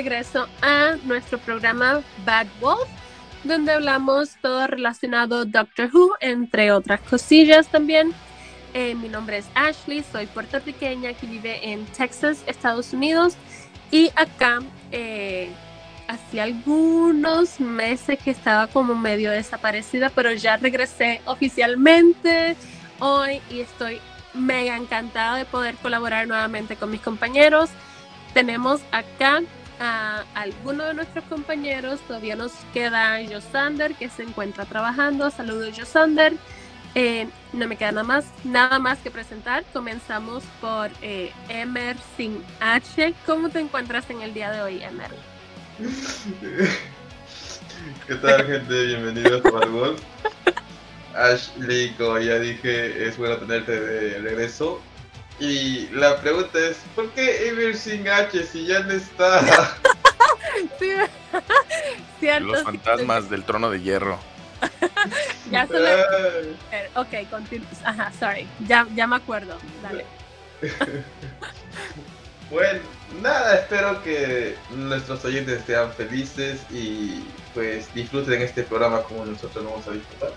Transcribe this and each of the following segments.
regreso a nuestro programa Bad Wolf, donde hablamos todo relacionado Doctor Who, entre otras cosillas también. Eh, mi nombre es Ashley, soy puertorriqueña que vive en Texas, Estados Unidos, y acá eh, hacía algunos meses que estaba como medio desaparecida, pero ya regresé oficialmente hoy y estoy mega encantada de poder colaborar nuevamente con mis compañeros. Tenemos acá a algunos de nuestros compañeros, todavía nos queda Josander que se encuentra trabajando. Saludos Josander. Eh, no me queda nada más, nada más que presentar. Comenzamos por eh, Emer sin H. ¿Cómo te encuentras en el día de hoy, Emer? ¿Qué tal, gente? Bienvenidos a Golf. Ashley, como ya dije, es bueno tenerte de regreso. Y la pregunta es, ¿por qué Ever sin H si ya no está? Los fantasmas del trono de hierro. ya se le... Ok, continúa. Ajá, sorry. Ya, ya me acuerdo. Dale. bueno, nada, espero que nuestros oyentes sean felices y pues disfruten este programa como nosotros lo vamos a disfrutar.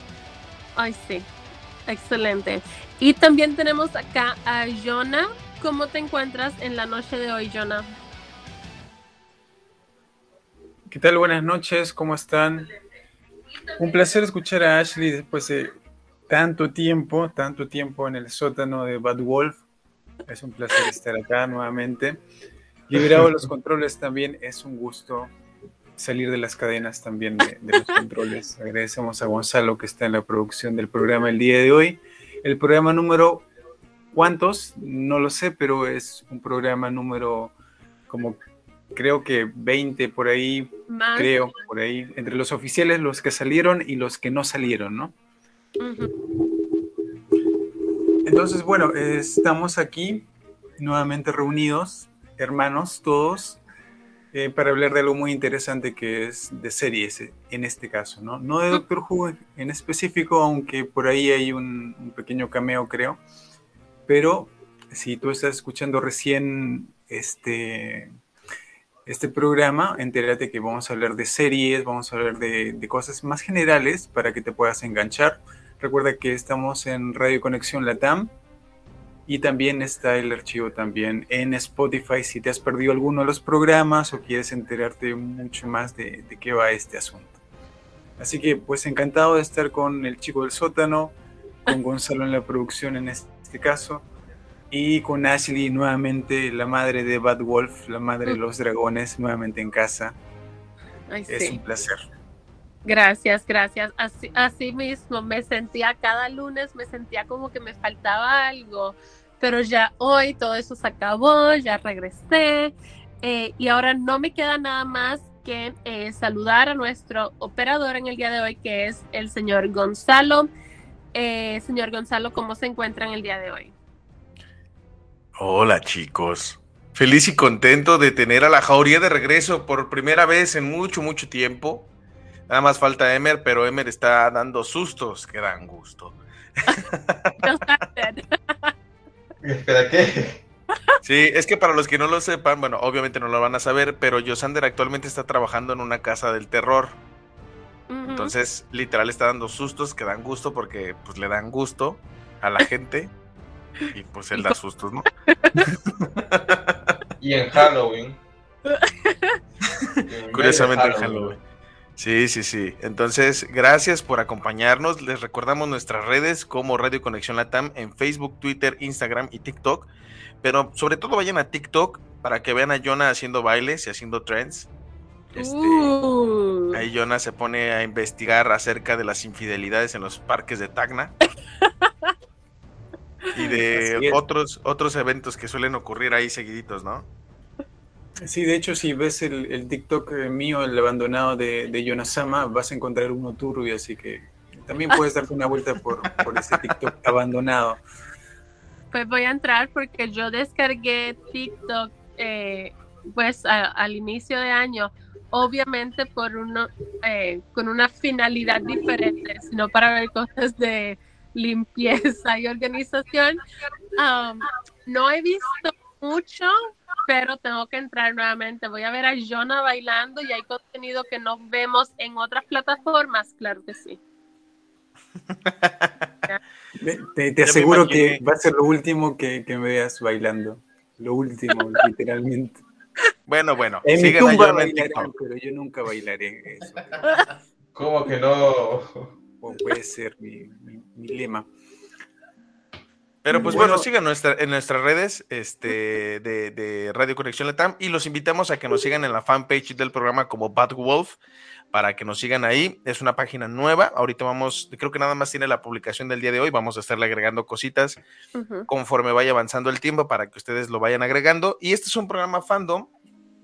Ay, sí. Excelente. Y también tenemos acá a Jonah. ¿Cómo te encuentras en la noche de hoy, Jonah? ¿Qué tal? Buenas noches, ¿cómo están? Un placer escuchar a Ashley después de tanto tiempo, tanto tiempo en el sótano de Bad Wolf. Es un placer estar acá nuevamente. Liberado los controles también, es un gusto salir de las cadenas también de, los controles. Agradecemos a Gonzalo que está en la producción del programa el día de hoy. El programa número, ¿cuántos? No lo sé, pero es un programa número como creo que 20 por ahí, creo, por ahí, entre los oficiales, los que salieron y los que no salieron, ¿no? Entonces, bueno, estamos aquí nuevamente reunidos, hermanos todos, eh, para hablar de algo muy interesante que es de series, eh, en este caso, ¿no? No de Doctor Who en específico, aunque por ahí hay un, un pequeño cameo, creo. Pero si tú estás escuchando recién este, este programa, entérate que vamos a hablar de series, vamos a hablar de, de, cosas más generales para que te puedas enganchar. Recuerda que estamos en Radio Conexión Latam y también está el archivo también en Spotify si te has perdido alguno de los programas o quieres enterarte mucho más de, de qué va este asunto. Así que pues encantado de estar con el chico del sótano, con Gonzalo en la producción en este caso y con Ashley nuevamente, la madre de Bad Wolf, la madre de los dragones, nuevamente en casa. Ay, es sí. un placer. Gracias, gracias. Así, así mismo me sentía cada lunes, me sentía como que me faltaba algo, pero ya hoy todo eso se acabó, ya regresé eh, y ahora no me queda nada más que eh, saludar a nuestro operador en el día de hoy, que es el señor Gonzalo. Eh, señor Gonzalo, ¿cómo se encuentra en el día de hoy? Hola chicos. Feliz y contento de tener a la jauría de regreso por primera vez en mucho, mucho tiempo. Nada más falta Emer, pero Emer está dando sustos que dan gusto. ¿Espera qué? Sí, es que para los que no lo sepan, bueno, obviamente no lo van a saber, pero Yosander actualmente está trabajando en una casa del terror. Uh -huh. Entonces, literal está dando sustos que dan gusto porque pues le dan gusto a la gente y pues él da sustos, ¿no? y en Halloween. Curiosamente en Halloween. Sí, sí, sí. Entonces, gracias por acompañarnos. Les recordamos nuestras redes como Radio Conexión Latam en Facebook, Twitter, Instagram y TikTok. Pero sobre todo vayan a TikTok para que vean a Jonah haciendo bailes y haciendo trends. Este, uh. Ahí Jonah se pone a investigar acerca de las infidelidades en los parques de Tacna. y de otros, otros eventos que suelen ocurrir ahí seguiditos, ¿no? Sí, de hecho, si ves el, el TikTok mío, el abandonado de, de Yonasama, vas a encontrar uno turbio, así que también puedes darte una vuelta por, por ese TikTok abandonado. Pues voy a entrar porque yo descargué TikTok eh, pues a, al inicio de año, obviamente por uno, eh, con una finalidad diferente, sino para ver cosas de limpieza y organización. Um, no he visto mucho, pero tengo que entrar nuevamente. Voy a ver a Jonah bailando y hay contenido que no vemos en otras plataformas, claro que sí. te, aseguro que va a ser lo último que, me veas bailando. Lo último, literalmente. Bueno, bueno, en mi tumba pero yo nunca bailaré eso. ¿Cómo que no? puede ser mi, mi lema. Pero pues bueno, sigan nuestra, en nuestras redes este, de, Radio Conexión Latam y los invitamos a que nos sigan en la fanpage del programa como Bad Wolf para que nos sigan ahí. Es una página nueva. Ahorita vamos, creo que nada más tiene la publicación del día de hoy. Vamos a estarle agregando cositas conforme vaya avanzando el tiempo para que ustedes lo vayan agregando. Y este es un programa fandom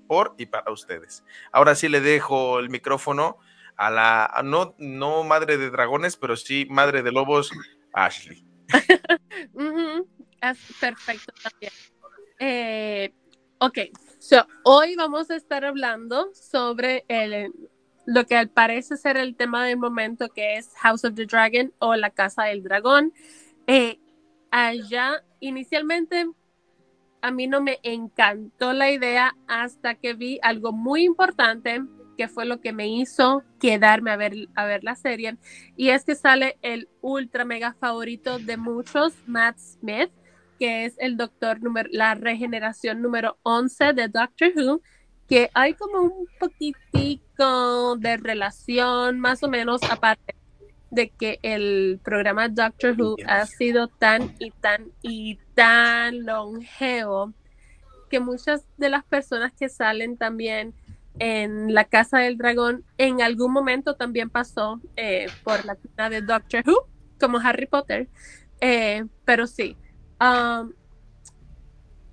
por y para ustedes. Ahora sí le dejo el micrófono a la, no, no madre de dragones, pero sí madre de lobos, Ashley. Es perfecto también. Eh, ok, so, hoy vamos a estar hablando sobre el, lo que parece ser el tema del momento, que es House of the Dragon o la Casa del Dragón. Eh, allá, inicialmente, a mí no me encantó la idea hasta que vi algo muy importante que fue lo que me hizo quedarme a ver, a ver la serie. Y es que sale el ultra mega favorito de muchos, Matt Smith, que es el doctor número, la regeneración número 11 de Doctor Who, que hay como un poquitico de relación, más o menos, aparte de que el programa Doctor Who ha sido tan y tan y tan longevo que muchas de las personas que salen también en la Casa del Dragón en algún momento también pasó eh, por la tienda de Doctor Who, como Harry Potter. Eh, pero sí. Um,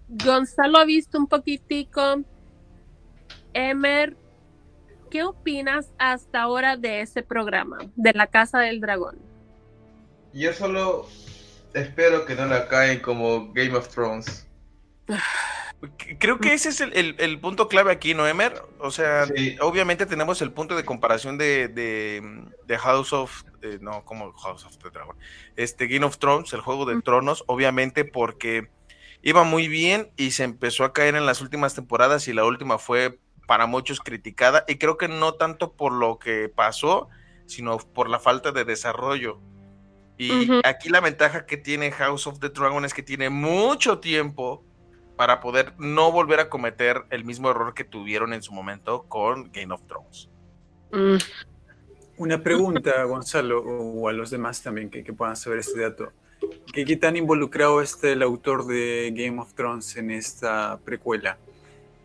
Gonzalo ha visto un poquitico. Emer, ¿qué opinas hasta ahora de ese programa, de la Casa del Dragón? Yo solo espero que no la caen como Game of Thrones. Creo que ese es el, punto clave aquí, ¿no, Emer? O sea, obviamente tenemos el punto de comparación de, de, House of. Eh, no, como House of the Dragon. Este Game of Thrones, el juego de tronos, obviamente porque iba muy bien y se empezó a caer en las últimas temporadas y la última fue para muchos criticada. Y creo que no tanto por lo que pasó, sino por la falta de desarrollo. Y aquí la ventaja que tiene House of the Dragon es que tiene mucho tiempo para poder no volver a cometer el mismo error que tuvieron en su momento con Game of Thrones. Mm. Una pregunta, Gonzalo, o a los demás también que, puedan saber este dato. ¿Qué, ¿Qué, tan involucrado está el autor de Game of Thrones en esta precuela?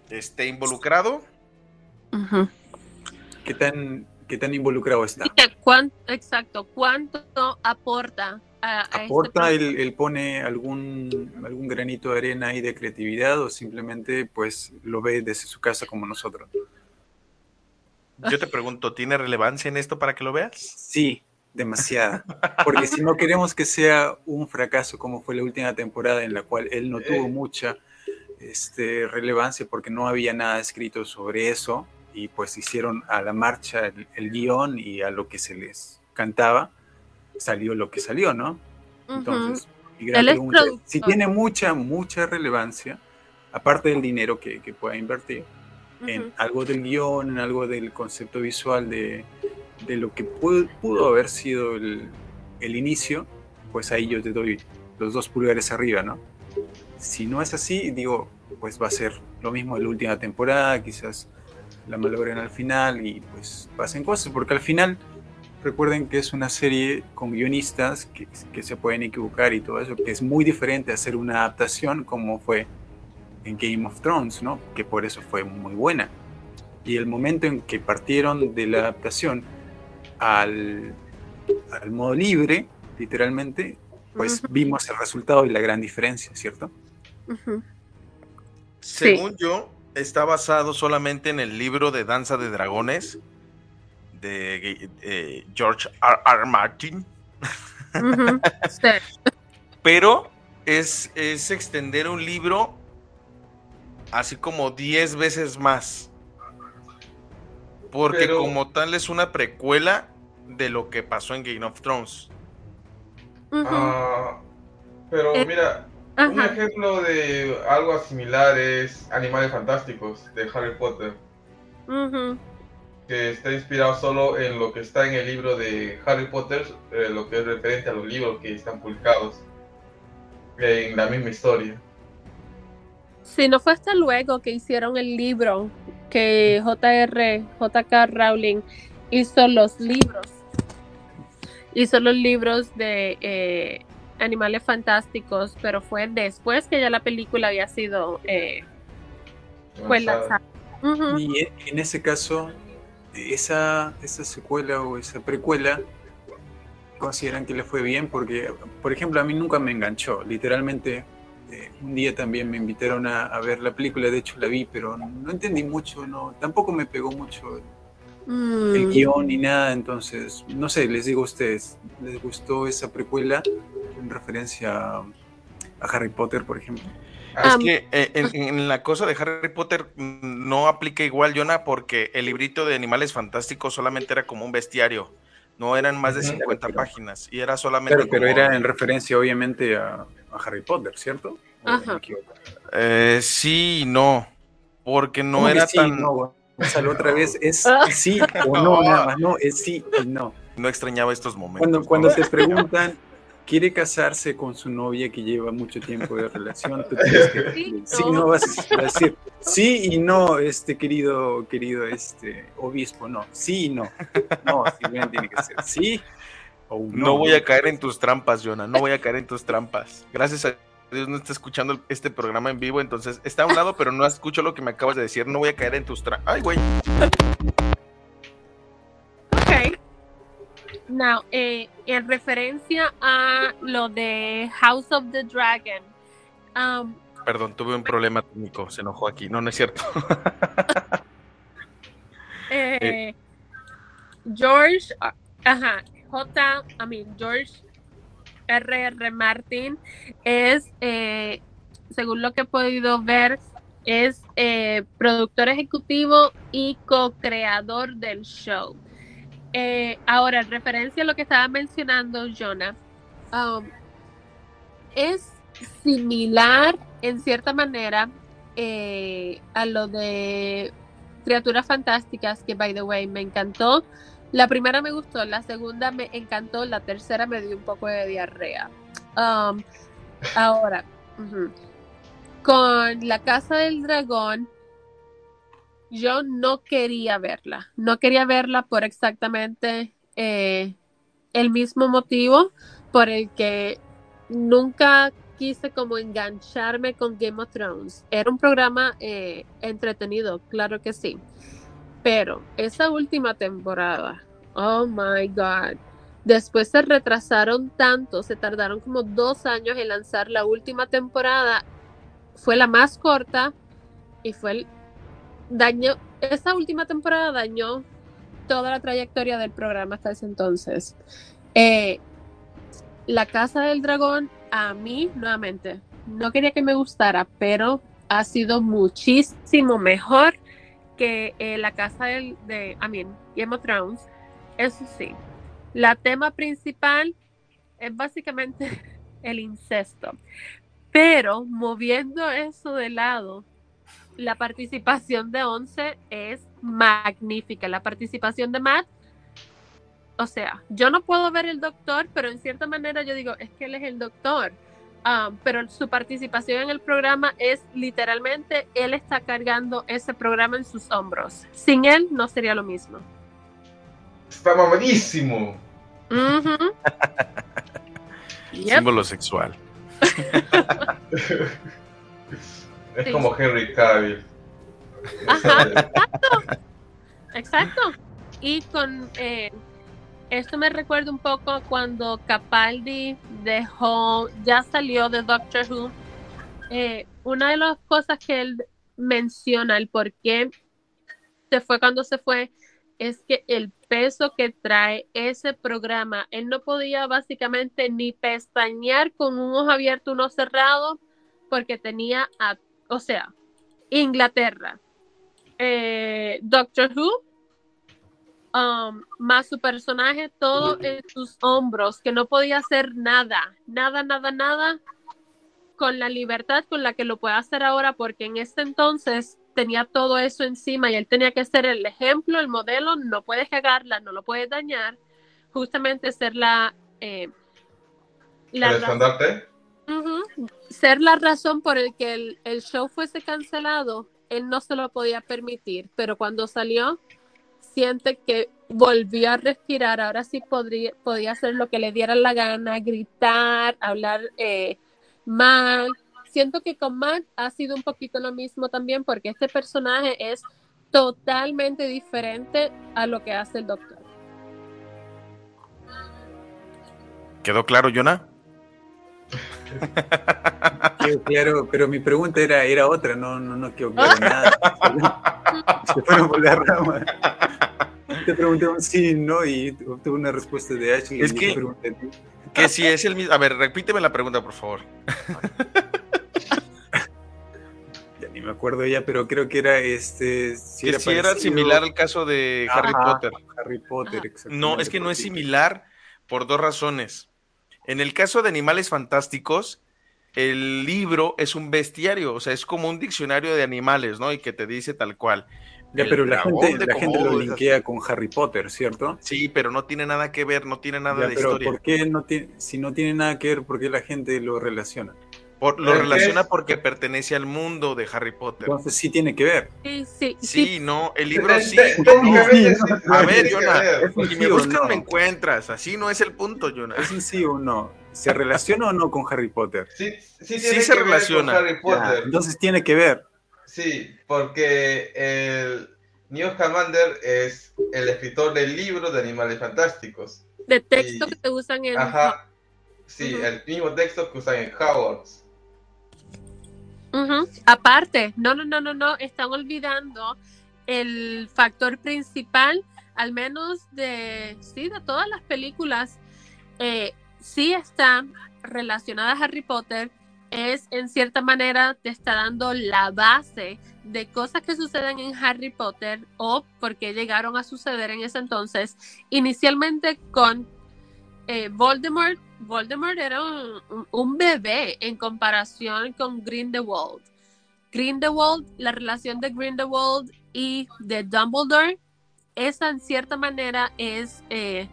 ¿Esté involucrado? ¿Qué, tan, ¿Qué tan involucrado está? exacto, ¿cuánto aporta este ¿Aporta, él, pone algún, algún granito de arena y de creatividad o simplemente pues lo ve desde su casa como nosotros? Yo te pregunto, ¿tiene relevancia en esto para que lo veas? Sí, demasiada. Porque si no queremos que sea un fracaso como fue la última temporada en la cual él no tuvo mucha este, relevancia porque no había nada escrito sobre eso y pues hicieron a la marcha el, el guion y a lo que se les cantaba salió lo que salió, ¿no? Entonces, si tiene mucha, mucha relevancia, aparte del dinero que, pueda invertir, en algo del guion, en algo del concepto visual de, lo que pudo, haber sido el, inicio, pues ahí yo te doy los dos pulgares arriba, ¿no? Si no es así, digo, pues va a ser lo mismo de la última temporada, quizás la malogren al final y pues pasen cosas, porque al final recuerden que es una serie con guionistas que, se pueden equivocar y todo eso, que es muy diferente a hacer una adaptación como fue en Game of Thrones, ¿no? Que por eso fue muy buena. Y el momento en que partieron de la adaptación al, al modo libre, literalmente, pues vimos el resultado y la gran diferencia, ¿cierto? Según yo, está basado solamente en el libro de Danza de Dragones, de George R. Martin. Pero es, es extender un libro así como 10 veces más. Porque como tal es una precuela de lo que pasó en Game of Thrones. Ah, pero eh. Un ejemplo de algo similar es Animales Fantásticos de Harry Potter. Que está inspirado solo en lo que está en el libro de Harry Potter, eh, lo que es referente a los libros que están publicados en la misma historia. Si no fue hasta luego que hicieron el libro, que JR, JK Rowling hizo los libros. Hizo los libros de eh, Animales Fantásticos, pero fue después que ya la película había sido eh, lanzada. Y en ese caso, esa, esa secuela o esa precuela consideran que le fue bien porque, por ejemplo, a mí nunca me enganchó. Literalmente, eh, un día también me invitaron a, ver la película, de hecho la vi, pero no, entendí mucho, no, tampoco me pegó mucho el, mm. guion ni nada. Entonces, no sé, les digo a ustedes, ¿les gustó esa precuela en referencia a, Harry Potter, por ejemplo? Es que eh, en, la cosa de Harry Potter no aplica igual, Jonah, porque el librito de Animales Fantásticos solamente era como un bestiario. No eran más de 50 páginas y era solamente. pero era en referencia, obviamente, a, Harry Potter, ¿cierto? Ajá. Eh, sí y no. Porque no era tan. No, otra vez es sí o no, nada más. No, es sí y no. No extrañaba estos momentos. Cuando, cuando te preguntan quiere casarse con su novia que lleva mucho tiempo de relación, tú tienes que sí, no. vas a decir sí y no, este querido, querido este obispo, no, sí y no. No, bien tiene que ser sí o no. No voy a caer en tus trampas, Jonah, no voy a caer en tus trampas. Gracias a Dios no está escuchando este programa en vivo, entonces está a un lado, pero no escucho lo que me acabas de decir, no voy a caer en tus trampas. Ay, güey. Now, eh, en referencia a lo de House of the Dragon. Um, Perdón, tuve un problema técnico, se enojó aquí. No, no es cierto. Eh, eh. George, ajá, J, I mean, George R.R. Martin es, según lo que he podido ver, es productor ejecutivo y co-creador del show. Eh, ahora, en referencia a lo que estaba mencionando Jonah, um, es similar en cierta manera eh, a lo de Criaturas Fantásticas, que by the way me encantó. La primera me gustó, la segunda me encantó, la tercera me dio un poco de diarrea. Um, ahora, con La Casa del Dragón, yo no quería verla, no quería verla por exactamente eh, el mismo motivo por el que nunca quise como engancharme con Game of Thrones. Era un programa eh, entretenido, claro que sí, pero esa última temporada, oh my god, después se retrasaron tanto, se tardaron como dos años en lanzar la última temporada, fue la más corta y fue el dañó, esa última temporada dañó toda la trayectoria del programa hasta ese entonces. Eh, la Casa del Dragón, a mí, nuevamente, no quería que me gustara, pero ha sido muchísimo mejor que eh, la Casa del, de, I mean, Game of Thrones. Eso sí, la tema principal es básicamente el incesto. Pero moviendo eso de lado, la participación de Once es magnífica. La participación de Matt, o sea, yo no puedo ver el doctor, pero en cierta manera yo digo, es que él es el doctor. Um, pero su participación en el programa es literalmente, él está cargando ese programa en sus hombros. Sin él no sería lo mismo. Está mamadísimo. Símbolo sexual. Es como Henry Cavill. Ajá, exacto. Exacto. Y con eh, esto me recuerda un poco cuando Capaldi dejó, ya salió de Doctor Who. Eh, una de las cosas que él menciona, el por qué se fue cuando se fue, es que el peso que trae ese programa, él no podía básicamente ni pestañear con un ojo abierto, uno cerrado, porque tenía a o sea, Inglaterra, eh, Doctor Who, um, más su personaje, todo en sus hombros, que no podía hacer nada, nada, nada, nada, con la libertad con la que lo puede hacer ahora, porque en este entonces tenía todo eso encima y él tenía que ser el ejemplo, el modelo, no puedes cagarla, no lo puedes dañar, justamente ser la... Eh, la ¿El estandarte? Ser la razón por el que el, el, show fuese cancelado, él no se lo podía permitir, pero cuando salió, siente que volvió a respirar, ahora sí podría, podía hacer lo que le diera la gana, gritar, hablar eh, mal. Siento que con Matt ha sido un poquito lo mismo también, porque este personaje es totalmente diferente a lo que hace el doctor. ¿Quedó claro, Jonah? Claro, pero mi pregunta era, era otra, no, no, no quedó claro nada. Se fueron por la rama. Te pregunté un sí, no, y obtuve una respuesta de Ashley. Es que, que si es el mismo. A ver, repíteme la pregunta, por favor. ya ni me acuerdo ya, pero creo que era este. Si que era, si era similar al caso de Harry Potter. Harry Potter, No, es que no es similar por dos razones. En el caso de animales fantásticos, el libro es un bestiario, o sea, es como un diccionario de animales, ¿no? Y que te dice tal cual. Ya, pero la gente, la gente lo linkea con Harry Potter, ¿cierto? Sí, pero no tiene nada que ver, no tiene nada de pero ¿por qué no tiene, si no tiene nada que ver, por qué la gente lo relaciona? Lo relaciona porque pertenece al mundo de Harry Potter. Entonces sí tiene que ver. Sí, sí. Sí, no, el libro sí. a ver, Jonah, si me buscas me encuentras. Así no es el punto, Jonah. ¿Es un sí o no? ¿Se relaciona o no con Harry Potter? Sí, sí, sí se relaciona. Harry Potter. entonces tiene que ver. Sí, porque el Newt Scamander es el escritor del libro de Animales Fantásticos. De texto que se usan en... Ajá, sí, el mismo texto que usan en Howard's. Aparte, no, no, no, no, no, están olvidando el factor principal, al menos de, sí, de todas las películas, eh, sí están relacionadas a Harry Potter, es en cierta manera te está dando la base de cosas que suceden en Harry Potter o por qué llegaron a suceder en ese entonces. Inicialmente con eh, Voldemort, Voldemort era un, bebé en comparación con Grindelwald. Grindelwald, la relación de Grindelwald y de Dumbledore, esa en cierta manera es eh,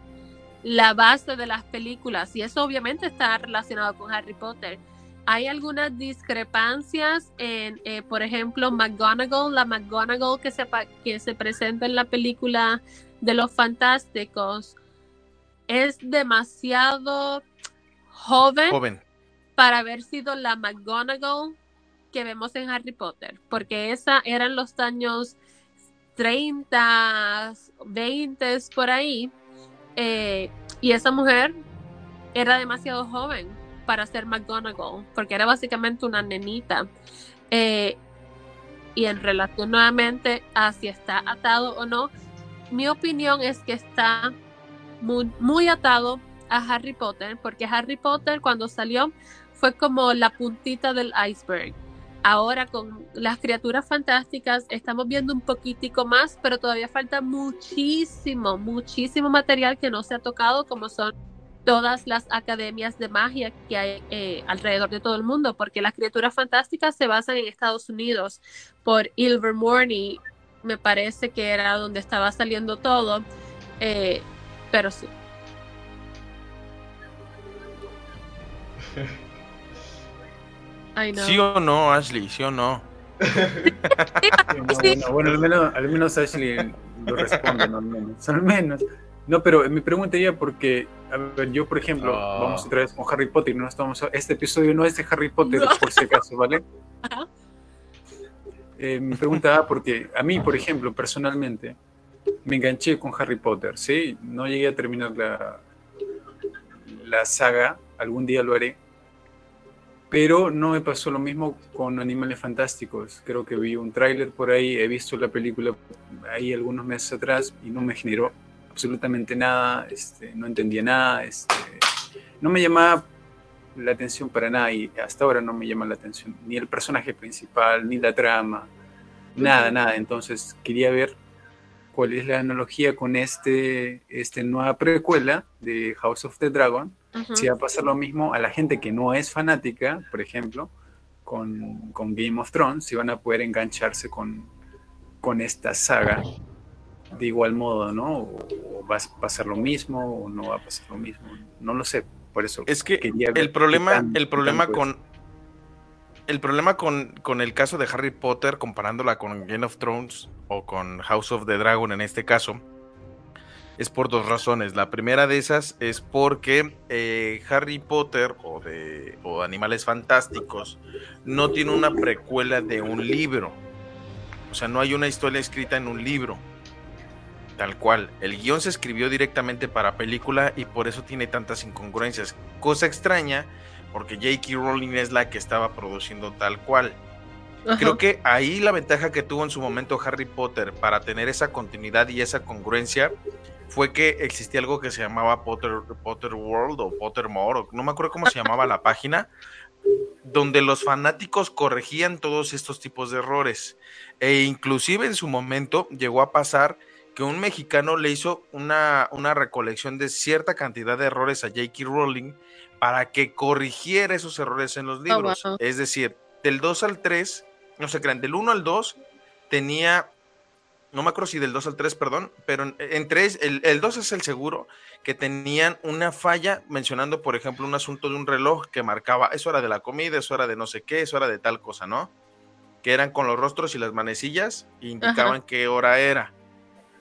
la base de las películas y eso obviamente está relacionado con Harry Potter hay algunas discrepancias en, eh, por ejemplo, McGonagall, la McGonagall que se, que se presenta en la película de los fantásticos, es demasiado joven, para haber sido la McGonagall que vemos en Harry Potter, porque esa eran los años 30, 20 por ahí, eh, y esa mujer era demasiado joven para ser McGonagall, porque era básicamente una nenita. Eh, y en relación nuevamente a si está atado o no, mi opinión es que está muy, atado a Harry Potter, porque Harry Potter cuando salió fue como la puntita del iceberg. Ahora con las criaturas fantásticas estamos viendo un poquitico más, pero todavía falta muchísimo, muchísimo material que no se ha tocado, como son todas las academias de magia que hay eh, alrededor de todo el mundo, porque las criaturas fantásticas se basan en Estados Unidos por Ilvermorny, me parece que era donde estaba saliendo todo, eh, pero sí. ¿Sí o no, Ashley? ¿Sí o no? bueno, al, menos, al menos Ashley lo responde, al menos. Al menos. No, pero mi pregunta ya porque, a ver, yo por ejemplo, ah. vamos otra vez con Harry Potter, no estamos este episodio no es de Harry Potter, por si acaso, ¿vale? Eh, mi pregunta va porque a mí, por ejemplo, personalmente, me enganché con Harry Potter, ¿sí? No llegué a terminar la, la saga, algún día lo haré, pero no me pasó lo mismo con Animales Fantásticos. Creo que vi un tráiler por ahí, he visto la película ahí algunos meses atrás y no me generó absolutamente nada, este, no entendía nada, este, no me llamaba la atención para nada y hasta ahora no me llama la atención ni el personaje principal, ni la trama, nada, nada. Entonces quería ver cuál es la analogía con este, este nueva precuela de House of the Dragon, Si va a pasar lo mismo a la gente que no es fanática, por ejemplo, con, Game of Thrones, si van a poder engancharse con, con esta saga de igual modo, ¿no? O, va a pasar lo mismo o no va a pasar lo mismo. No lo sé, por eso. Es que el problema, el problema con el problema con, con, el caso de Harry Potter, comparándola con Game of Thrones o con House of the Dragon en este caso, es por dos razones. La primera de esas es porque eh, Harry Potter o de o Animales Fantásticos no tiene una precuela de un libro. O sea, no hay una historia escrita en un libro. Tal cual. El guion se escribió directamente para película y por eso tiene tantas incongruencias. Cosa extraña porque J.K. Rowling es la que estaba produciendo tal cual. Creo que ahí la ventaja que tuvo en su momento Harry Potter para tener esa continuidad y esa congruencia fue que existía algo que se llamaba Potter, Potter World o Pottermore, no me acuerdo cómo se llamaba la página, donde los fanáticos corregían todos estos tipos de errores. E inclusive en su momento llegó a pasar que un mexicano le hizo una, una recolección de cierta cantidad de errores a J.K. Rowling para que corrigiera esos errores en los oh, libros. Es decir, del 2 al 3, no se crean, del 1 al 2 tenía no me acuerdo si del 2 al 3, perdón, pero entre el, el 2 es el seguro, que tenían una falla mencionando, por ejemplo, un asunto de un reloj que marcaba, eso era de la comida, eso era de no sé qué, eso era de tal cosa, ¿no? Que eran con los rostros y las manecillas, e indicaban qué hora era.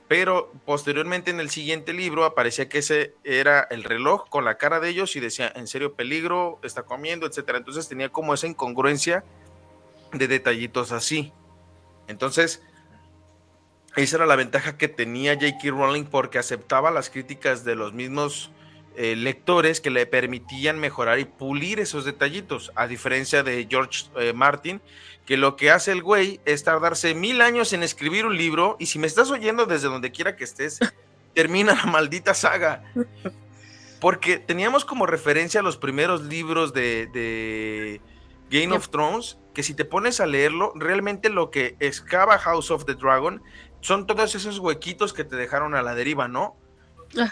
Pero posteriormente en el siguiente libro aparecía que ese era el reloj con la cara de ellos y decía, en serio peligro, está comiendo, etcétera. Entonces tenía como esa incongruencia de detallitos así. Entonces, esa era la ventaja que tenía J.K. Rowling porque aceptaba las críticas de los mismos eh, lectores que le permitían mejorar y pulir esos detallitos, a diferencia de George eh, Martin, que lo que hace el güey es tardarse mil años en escribir un libro y si me estás oyendo desde donde quiera que estés, termina la maldita saga. Porque teníamos como referencia los primeros libros de, de Game of Thrones, que si te pones a leerlo, realmente lo que excava House of the Dragon son todos esos huequitos que te dejaron a la deriva, ¿no?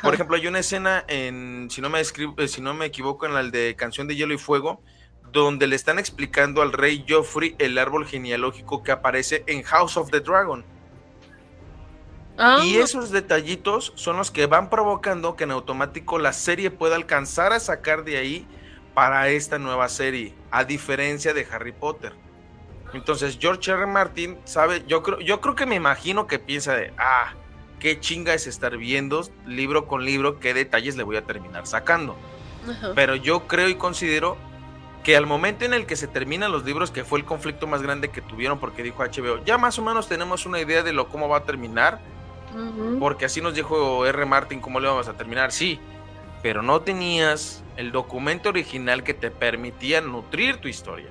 Por ejemplo, hay una escena en, si no me eh, si no me equivoco, en la de Canción de Hielo y Fuego, donde le están explicando al rey Joffrey el árbol genealógico que aparece en House of the Dragon. Ah. Y esos detallitos son los que van provocando que en automático la serie pueda alcanzar a sacar de ahí para esta nueva serie, a diferencia de Harry Potter. Entonces George R. Martin sabe, yo creo, yo creo que me imagino que piensa de, ah, qué chinga es estar viendo libro con libro qué detalles le voy a terminar sacando. Pero yo creo y considero que al momento en el que se terminan los libros, que fue el conflicto más grande que tuvieron, porque dijo HBO, ya más o menos tenemos una idea de lo cómo va a terminar, porque así nos dijo R. Martin cómo le vamos a terminar, sí, pero no tenías el documento original que te permitía nutrir tu historia.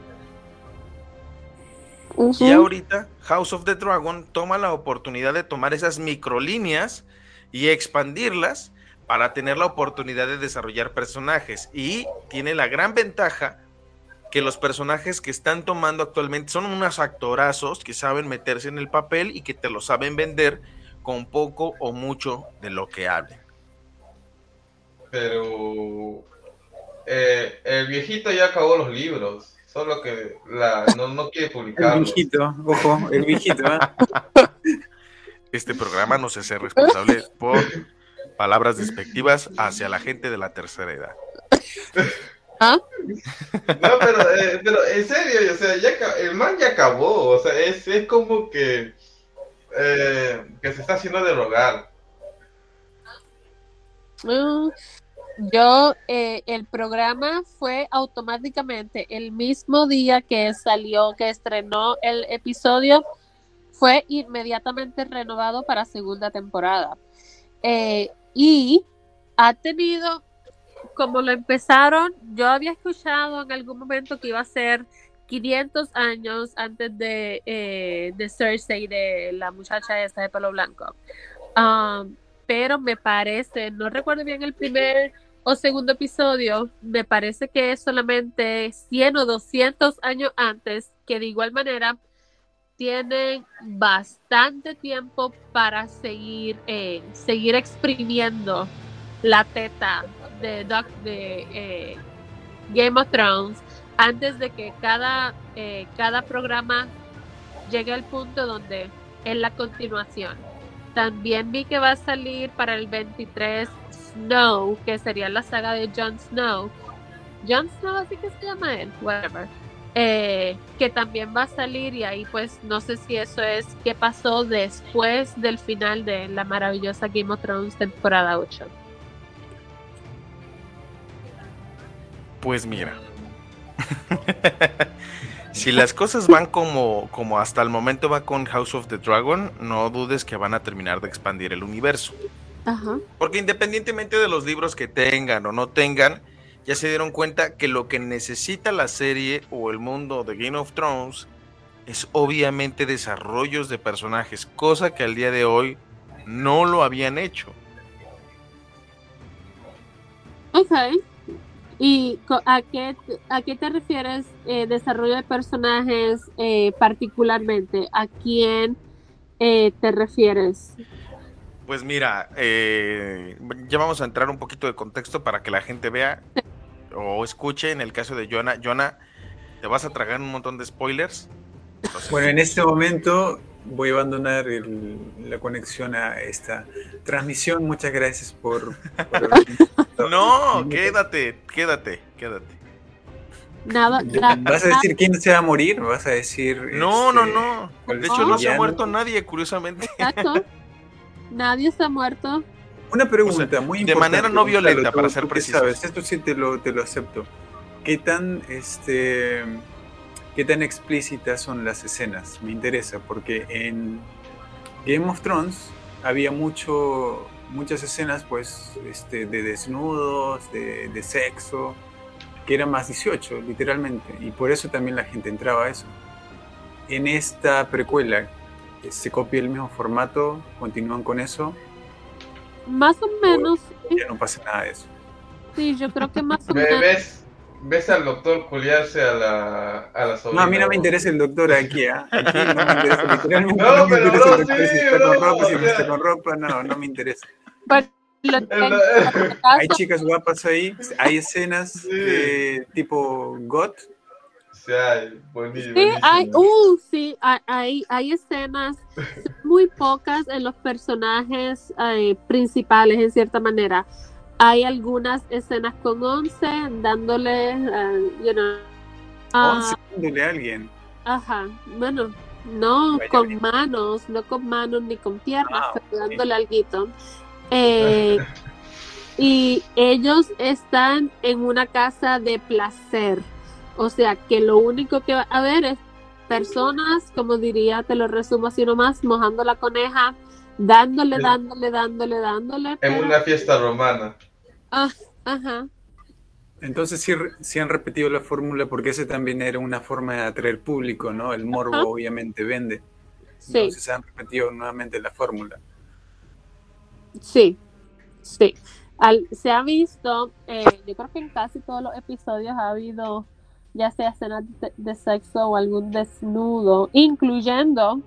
Y ahorita House of the Dragon toma la oportunidad de tomar esas microlíneas y expandirlas para tener la oportunidad de desarrollar personajes. Y tiene la gran ventaja que los personajes que están tomando actualmente son unos actorazos que saben meterse en el papel y que te lo saben vender con poco o mucho de lo que hablen. Pero eh, el viejito ya acabó los libros. Solo que la, no, quiere publicarlo. El viejito, ojo, el viejito. ¿eh? Este programa no se hace responsable por palabras despectivas hacia la gente de la tercera edad. ¿Ah? No, pero, eh, pero en serio, o sea, ya, el man ya acabó, o sea, es, es como que, eh, que se está haciendo de rogar. Yo, eh, el programa fue automáticamente el mismo día que salió, que estrenó el episodio, fue inmediatamente renovado para segunda temporada. Eh, y ha tenido, como lo empezaron, yo había escuchado en algún momento que iba a ser 500 años antes de, eh, de Cersei, de la muchacha esta de pelo blanco. Um, pero me parece, no recuerdo bien el primer o segundo episodio, me parece que es solamente 100 o 200 años antes, que de igual manera tienen bastante tiempo para seguir, eh, seguir exprimiendo la teta de, eh, Game of Thrones antes de que cada, eh, cada programa llegue al punto donde es la continuación. También vi que va a salir para el 23 Snow, que sería la saga de Jon Snow. Jon Snow, así que se llama él, whatever. Eh, que también va a salir y ahí pues no sé si eso es qué pasó después del final de la maravillosa Game of Thrones temporada 8. Pues mira, si las cosas van como, como hasta el momento va con House of the Dragon, no dudes que van a terminar de expandir el universo. Porque independientemente de los libros que tengan o no tengan, ya se dieron cuenta que lo que necesita la serie o el mundo de Game of Thrones es obviamente desarrollos de personajes, cosa que al día de hoy no lo habían hecho. Ok. ¿Y a qué, a qué te refieres eh, desarrollo de personajes eh, particularmente? ¿A quién eh, te refieres? Pues mira, ya vamos a entrar un poquito de contexto para que la gente vea o escuche en el caso de Jonah. Jonah, ¿te vas a tragar un montón de spoilers? Bueno, en este momento voy a abandonar la conexión a esta transmisión. Muchas gracias por... no, quédate, quédate, quédate. Nada, ¿Vas a decir quién se va a morir? ¿Vas a decir... No, no, este, no. De hecho, no se ha muerto nadie, curiosamente. Exacto. Nadie ha muerto. Una pregunta muy importante. De manera no violenta, para ser preciso. Sabes, esto sí te lo, te lo acepto. ¿Qué tan, este, ¿Qué tan explícitas son las escenas? Me interesa, porque en Game of Thrones había mucho, muchas escenas pues, este, de desnudos, de, de sexo, que eran más 18, literalmente, y por eso también la gente entraba a eso. En esta precuela, ¿se copia el mismo formato? ¿Continúan con eso? Más o menos. Ya no pasa nada de eso. Sí, yo creo que más o menos. ¿Ves, ves al doctor culiarse a la, a la sobrina? No, a mí no me interesa el doctor aquí, ¿eh? Aquí no me interesa literalmente. No, no pero no, sí, si está con ropa, si no está con ropa, no, no me interesa. hay chicas guapas ahí, hay escenas sí. de tipo GOT, Sí, hay, buenísimo, sí, hay, uh, sí, hay, hay escenas muy pocas en los personajes eh, principales, en cierta manera. Hay algunas escenas con Once dándole, uh, you know, Once dándole a alguien. Ajá, bueno, no con manos, no con manos ni con piernas, ah, pero dándole algo. Eh, y ellos están en una casa de placer o sea que lo único que va a haber es personas, como diría, te lo resumo así nomás, mojando la coneja, dándole, dándole, dándole, dándole. En una fiesta romana. Ah, ajá. Entonces sí, han repetido la fórmula porque ese también era una forma de atraer público, ¿no? El morbo obviamente vende. Sí. Entonces han repetido nuevamente la fórmula. Sí, sí. se ha visto, eh, yo creo que en casi todos los episodios ha habido ya sea escenas de, sexo o algún desnudo, incluyendo,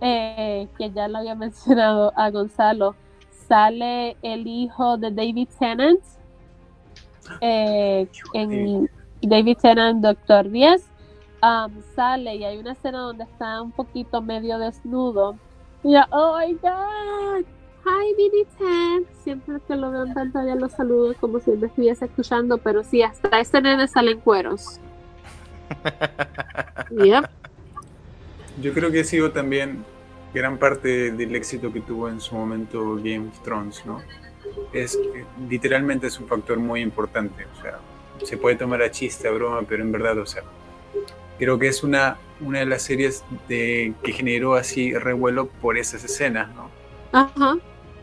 eh, que ya lo había mencionado a Gonzalo, sale el hijo de David Tennant, eh, en David Tennant, Doctor 10, um, sale y hay una escena donde está un poquito medio desnudo. Y yo, oh my god, hi David Tennant. Siempre que lo veo en pantalla lo saludo como si me estuviese escuchando, pero sí, hasta este nene salen cueros. Yo creo que ha sido también gran parte del éxito que tuvo en su momento Game of Thrones, ¿no? Es literalmente es un factor muy importante, o sea, se puede tomar a chiste, a broma, pero en verdad, o sea, creo que es una, una de las series de, que generó así revuelo por esas escenas, ¿no? Ajá.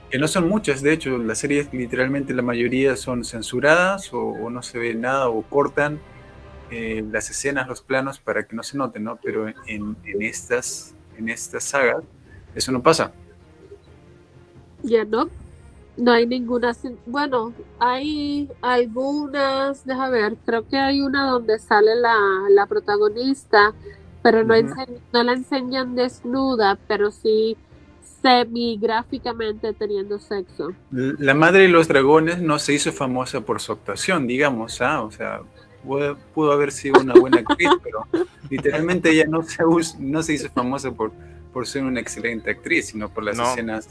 Que no son muchas, de hecho, las series literalmente la mayoría son censuradas o, o no se ve nada o cortan eh, las escenas, los planos para que no se noten, ¿no? Pero en, estas, en estas sagas eso no pasa. Ya no, no hay ninguna. Bueno, hay algunas, deja ver, creo que hay una donde sale la, protagonista, pero no, no la enseñan desnuda, pero sí semi-gráficamente teniendo sexo. La madre de los dragones no se hizo famosa por su actuación, digamos, ¿ah? O sea, pudo, haber sido una buena actriz, pero literalmente ella no se, no se hizo famosa por, por ser una excelente actriz, sino por las escenas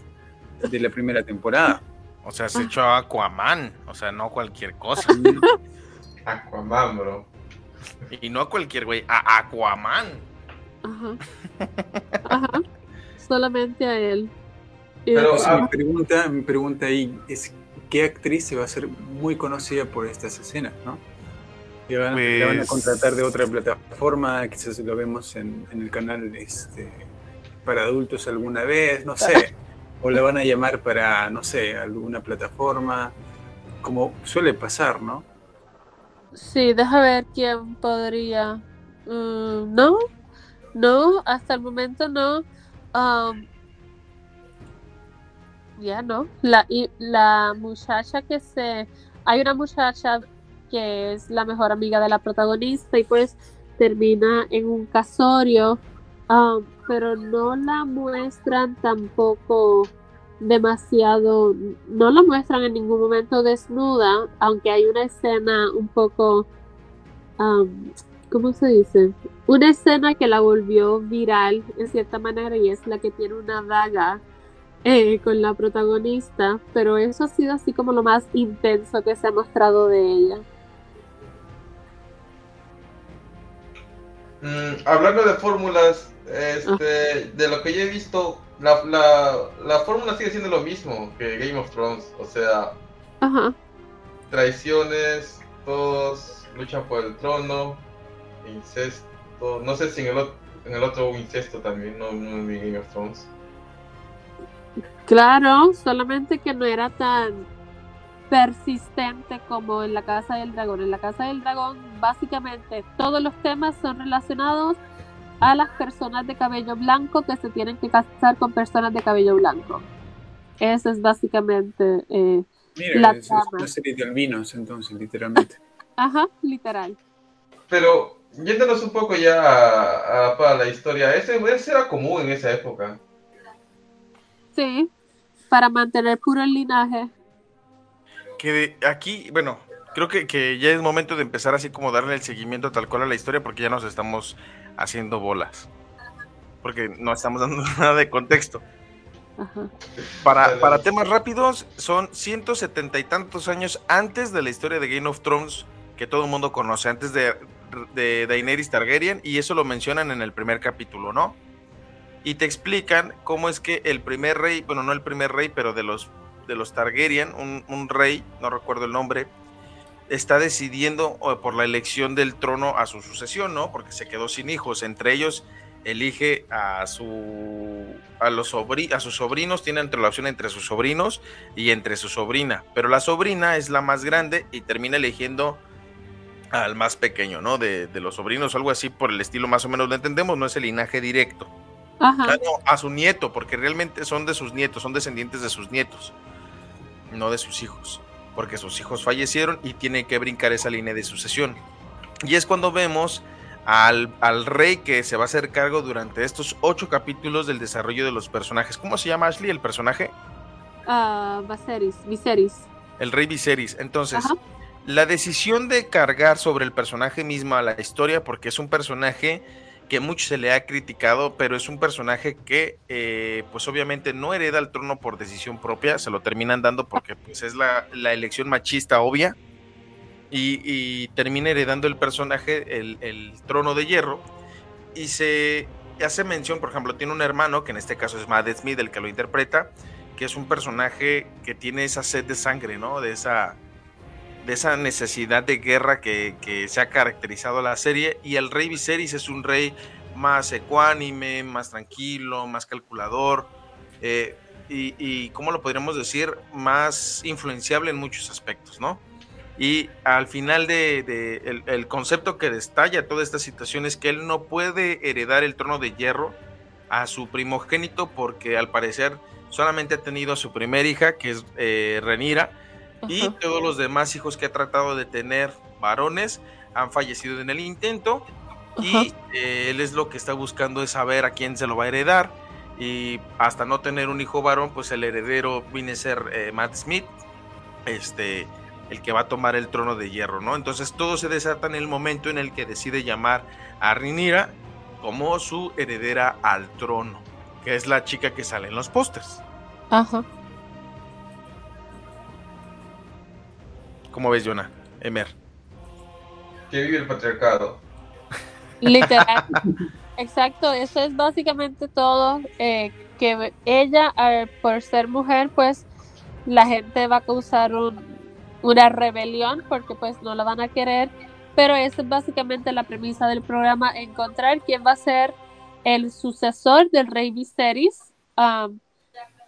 de la primera temporada. O sea, se echó a Aquaman, o sea, no cualquier cosa. Aquaman, bro. Y no cualquier güey, a Aquaman. Ajá. Ajá. Solamente a él. Pero mi, pregunta, mi pregunta ahí es, ¿qué actriz se va a hacer muy conocida por estas escenas, no? Van, la van a pues contratar de otra plataforma, quizás lo vemos en, en el canal este, para adultos alguna vez, no sé. o la van a llamar para, no sé, alguna plataforma, como suele pasar, ¿no? Sí, deja ver quién podría. Mm, no, no, hasta el momento no. Um, ya no. La, y, la muchacha que se. Hay una muchacha que es la mejor amiga de la protagonista y pues termina en un casorio Um, pero no la muestran tampoco demasiado, no la muestran en ningún momento desnuda, aunque hay una escena un poco, um, ¿cómo se dice? Una escena que la volvió viral en cierta manera y es la que tiene una daga eh, con la protagonista, pero eso ha sido así como lo más intenso que se ha mostrado de ella. Mm, hablando de fórmulas, este, de lo que yo he visto, la, la, fórmula sigue siendo lo mismo que Game of Thrones. O sea, traiciones, todos luchan por el trono, incesto. No sé si en el, en el otro hubo incesto también, no, en Game of Thrones. Claro, solamente que no era tan persistente como en la Casa del Dragón. En la Casa del Dragón, básicamente, todos los temas son relacionados a las personas de cabello blanco que se tienen que casar con personas de cabello blanco. Esa es básicamente eh, la es, una serie de albinos, entonces, literalmente. Ajá, literal. Pero, yéndonos un poco ya a, para la historia, ¿ese, ¿ese, era común en esa época? Sí, para mantener puro el linaje. Que aquí, bueno, creo que, que, ya es momento de empezar así como darle el seguimiento tal cual a la historia porque ya nos estamos haciendo bolas. Porque no estamos dando nada de contexto. Para, para temas rápidos, son 170 y tantos años antes de la historia de Game of Thrones que todo el mundo conoce, antes de, de Daenerys Targaryen, y eso lo mencionan en el primer capítulo, ¿no? Y te explican cómo es que el primer rey, bueno, no el primer rey, pero de los, de los Targaryen, un, un rey, no recuerdo el nombre, está decidiendo por la elección del trono a su sucesión, ¿no? Porque se quedó sin hijos. Entre ellos elige a su a los a sus sobrinos, tiene entre la opción entre sus sobrinos y entre su sobrina, pero la sobrina es la más grande y termina eligiendo al más pequeño, ¿no? De, los sobrinos, algo así por el estilo más o menos lo entendemos, no es el linaje directo. Ajá. a su nieto, porque realmente son de sus nietos, son descendientes de sus nietos, no de sus hijos porque sus hijos fallecieron y tiene que brincar esa línea de sucesión. Y es cuando vemos al, rey que se va a hacer cargo durante estos ocho capítulos del desarrollo de los personajes. ¿Cómo se llama Ashley el personaje? Uh, Viserys, El rey Viserys. Entonces, la decisión de cargar sobre el personaje mismo a la historia, porque es un personaje que mucho se le ha criticado, pero es un personaje que eh, pues obviamente no hereda el trono por decisión propia, se lo terminan dando porque pues es la, elección machista obvia y, termina heredando el personaje el, trono de hierro y se hace mención, por ejemplo, tiene un hermano que en este caso es Matt Smith el que lo interpreta, que es un personaje que tiene esa sed de sangre, ¿no? De esa de esa necesidad de guerra que, se ha caracterizado la serie. Y el rey Viserys es un rey más ecuánime, más tranquilo, más calculador. Eh, y, ¿cómo lo podríamos decir? Más influenciable en muchos aspectos, ¿no? Y al final de, el, concepto que destalla toda esta situación es que él no puede heredar el trono de hierro a su primogénito porque al parecer solamente ha tenido a su primera hija, que es eh, Renira, y todos los demás hijos que ha tratado de tener varones han fallecido en el intento y eh, él es lo que está buscando es saber a quién se lo va a heredar y hasta no tener un hijo varón, pues el heredero viene a ser eh, Matt Smith, este, el que va a tomar el trono de hierro, ¿no? Entonces todo se desata en el momento en el que decide llamar a Rhaenyra como su heredera al trono, que es la chica que sale en los pósters. Ajá. ¿Cómo ves, Jonah? Emer. Que vive el patriarcado. Literal. Exacto, eso es básicamente todo. eh, que ella, eh, por ser mujer, pues la gente va a causar un- una rebelión porque pues no la van a querer. Pero esa es básicamente la premisa del programa, encontrar quién va a ser el sucesor del rey Viserys. um,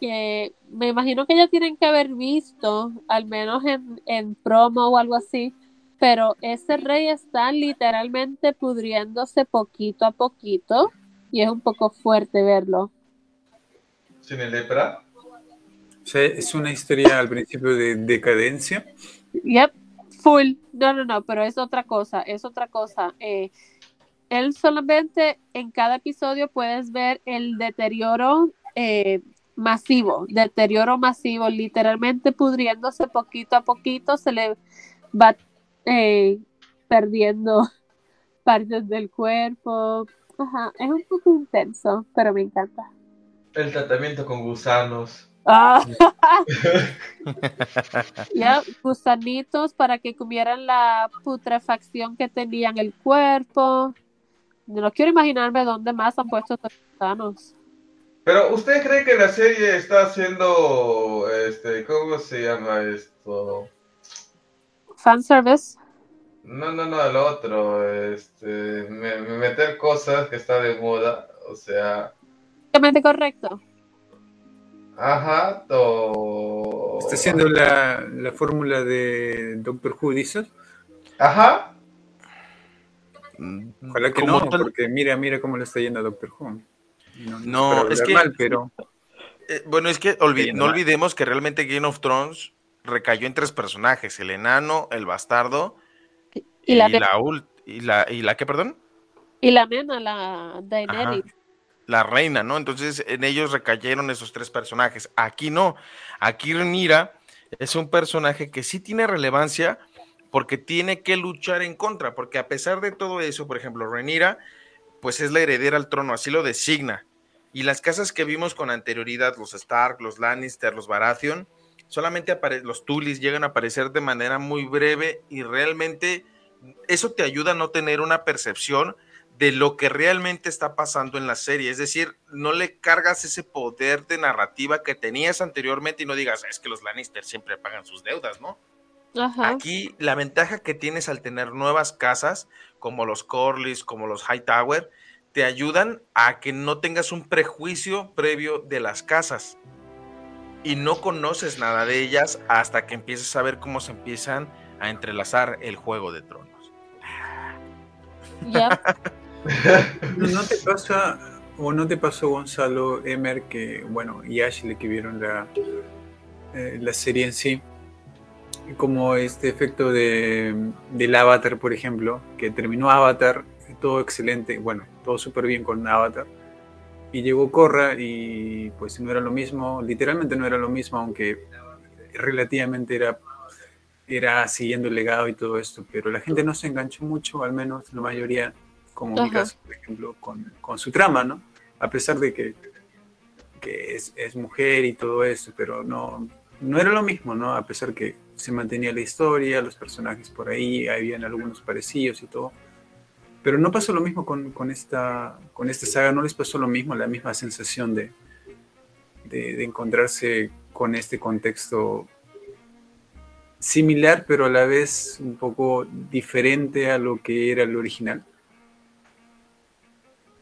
que me imagino que ya tienen que haber visto, al menos en, en promo o algo así, pero ese rey está literalmente pudriéndose poquito a poquito y es un poco fuerte verlo. ¿Tiene lepra? O sea, es una historia al principio de decadencia. Yep, full. No, no, no, pero es otra cosa, es otra cosa. Eh, él solamente en cada episodio puedes ver el deterioro eh, masivo, deterioro masivo, literalmente pudriéndose poquito a poquito, se le va eh, perdiendo partes del cuerpo. Ajá, es un poco intenso, pero me encanta. El tratamiento con gusanos. Ah. Ya, gusanitos para que comieran la putrefacción que tenía en el cuerpo. No quiero imaginarme dónde más han puesto estos gusanos. Pero ¿usted cree que la serie está haciendo, este, ¿cómo se llama esto? Fanservice. No, no, no, el otro, este, me- me- meter cosas que está de moda, o sea, Totalmente correcto. ajá, to... Está haciendo la, la fórmula de Doctor Who, dices. Ajá, Ojalá que no, tal- porque mira, mira cómo le está yendo a Doctor Who. No, es que- mal, pero Eh, bueno, es que olvi- no mal. olvidemos que realmente Game of Thrones recayó en tres personajes, el enano, el bastardo Y la, y la ult- y la y la qué, perdón? y la nena, la Daenerys. la reina, ¿no? Entonces en ellos recayeron esos tres personajes. Aquí no. Aquí Rhaenyra es un personaje que sí tiene relevancia porque tiene que luchar en contra, porque a pesar de todo eso, por ejemplo, Rhaenyra pues es la heredera al trono, así lo designa. Y las casas que vimos con anterioridad, los Stark, los Lannister, los Baratheon, solamente los Tulis llegan a aparecer de manera muy breve y realmente eso te ayuda a no tener una percepción de lo que realmente está pasando en la serie. Es decir, no le cargas ese poder de narrativa que tenías anteriormente y no digas, es que los Lannister siempre pagan sus deudas, ¿no? Ajá. Aquí la ventaja que tienes al tener nuevas casas, como los Corlys, como los Hightower, te ayudan a que no tengas un prejuicio previo de las casas y no conoces nada de ellas hasta que empiezas a ver cómo se empiezan a entrelazar el juego de tronos. Ya. ¿no no te pasa o no te pasó Gonzalo Emer que, bueno, y Ashley que vieron la, eh, la serie en sí, como este efecto de, del Avatar, por ejemplo, que terminó Avatar, todo excelente, bueno, todo súper bien con Avatar, y llegó Korra y pues no era lo mismo, literalmente no era lo mismo, aunque relativamente era, era siguiendo el legado y todo esto, pero la gente no se enganchó mucho, al menos la mayoría, como mi Ajá. caso, por ejemplo, con, con su trama, ¿no? A pesar de que, que es, es mujer y todo eso, pero no, no era lo mismo, ¿no? A pesar que se mantenía la historia, los personajes por ahí, habían algunos parecidos y todo. Pero no pasó lo mismo con, con esta, con esta saga, no les pasó lo mismo, la misma sensación de, de, de encontrarse con este contexto similar, pero a la vez un poco diferente a lo que era el original.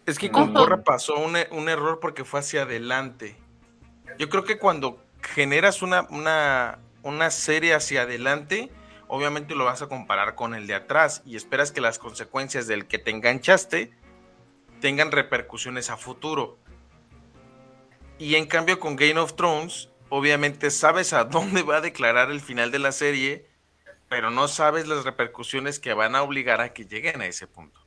Es que con Ajá. Corra pasó un, un error porque fue hacia adelante. Yo creo que cuando generas una, una, una serie hacia adelante, obviamente lo vas a comparar con el de atrás y esperas que las consecuencias del que te enganchaste tengan repercusiones a futuro. Y en cambio con Game of Thrones, obviamente sabes a dónde va a declarar el final de la serie, pero no sabes las repercusiones que van a obligar a que lleguen a ese punto.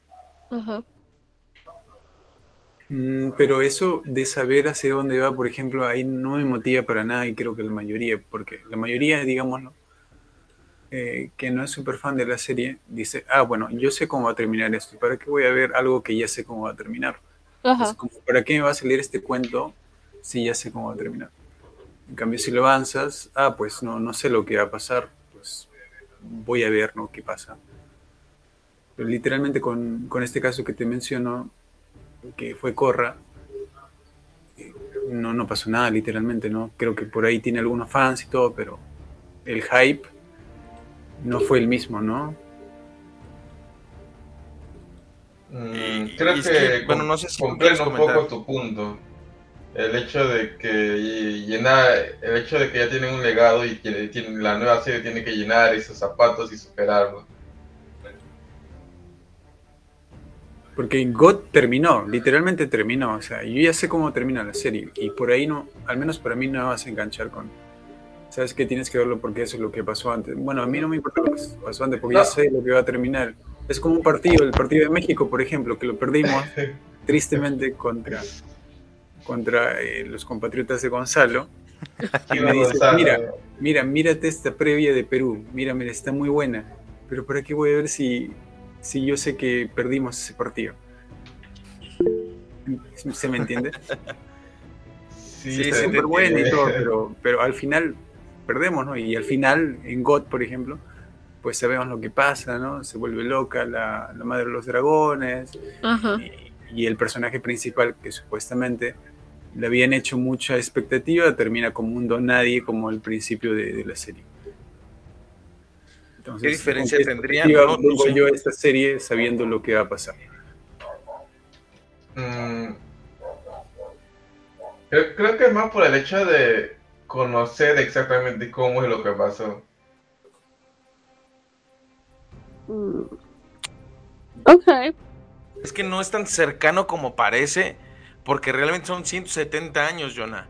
Pero eso de saber hacia dónde va, por ejemplo, ahí no me motiva para nada y creo que la mayoría, porque la mayoría, digámoslo, eh, que no es súper fan de la serie, dice, ah, bueno, yo sé cómo va a terminar esto, ¿para qué voy a ver algo que ya sé cómo va a terminar? ¿Para qué me va a salir este cuento si ya sé cómo va a terminar? En cambio, si lo avanzas, ah, pues no, no sé lo que va a pasar, pues voy a ver, ¿no? ¿Qué pasa? Pero literalmente con, con este caso que te menciono, que fue Corra, eh, no, no pasó nada, literalmente, ¿no? Creo que por ahí tiene algunos fans y todo, pero el hype no fue el mismo, ¿no? Mm, creo que, bueno, no sé si comprendo un poco tu punto. El hecho de que llenar, el hecho de que ya tienen un legado y que tiene, la nueva serie tiene que llenar esos zapatos y superarlo. Porque God terminó, literalmente terminó. O sea, yo ya sé cómo termina la serie. Y por ahí no, al menos para mí no vas a enganchar con. Sabes que tienes que verlo porque eso es lo que pasó antes. Bueno, a mí no me importa lo que pasó antes porque ya sé lo que va a terminar. Es como un partido, el partido de México, por ejemplo, que lo perdimos tristemente contra, contra eh, los compatriotas de Gonzalo. Y me dice, mira, mira, mírate esta previa de Perú. Mira, mira, está muy buena. Pero ¿para qué voy a ver si si yo sé que perdimos ese partido. ¿Se me entiende? Sí, es súper bueno y todo, pero, pero al final perdemos, ¿no? Y al final, en God, por ejemplo, pues sabemos lo que pasa, ¿no? Se vuelve loca la, madre de los dragones y, el personaje principal que supuestamente le habían hecho mucha expectativa termina como un don nadie como al principio de la serie. ¿Qué diferencia tendría? No, yo esta serie sabiendo lo que va a pasar. Mm. Creo, que es más por el hecho de conocer exactamente cómo es lo que pasó. Mm. Ok. Es que no es tan cercano como parece, porque realmente son 170 años, Jonah.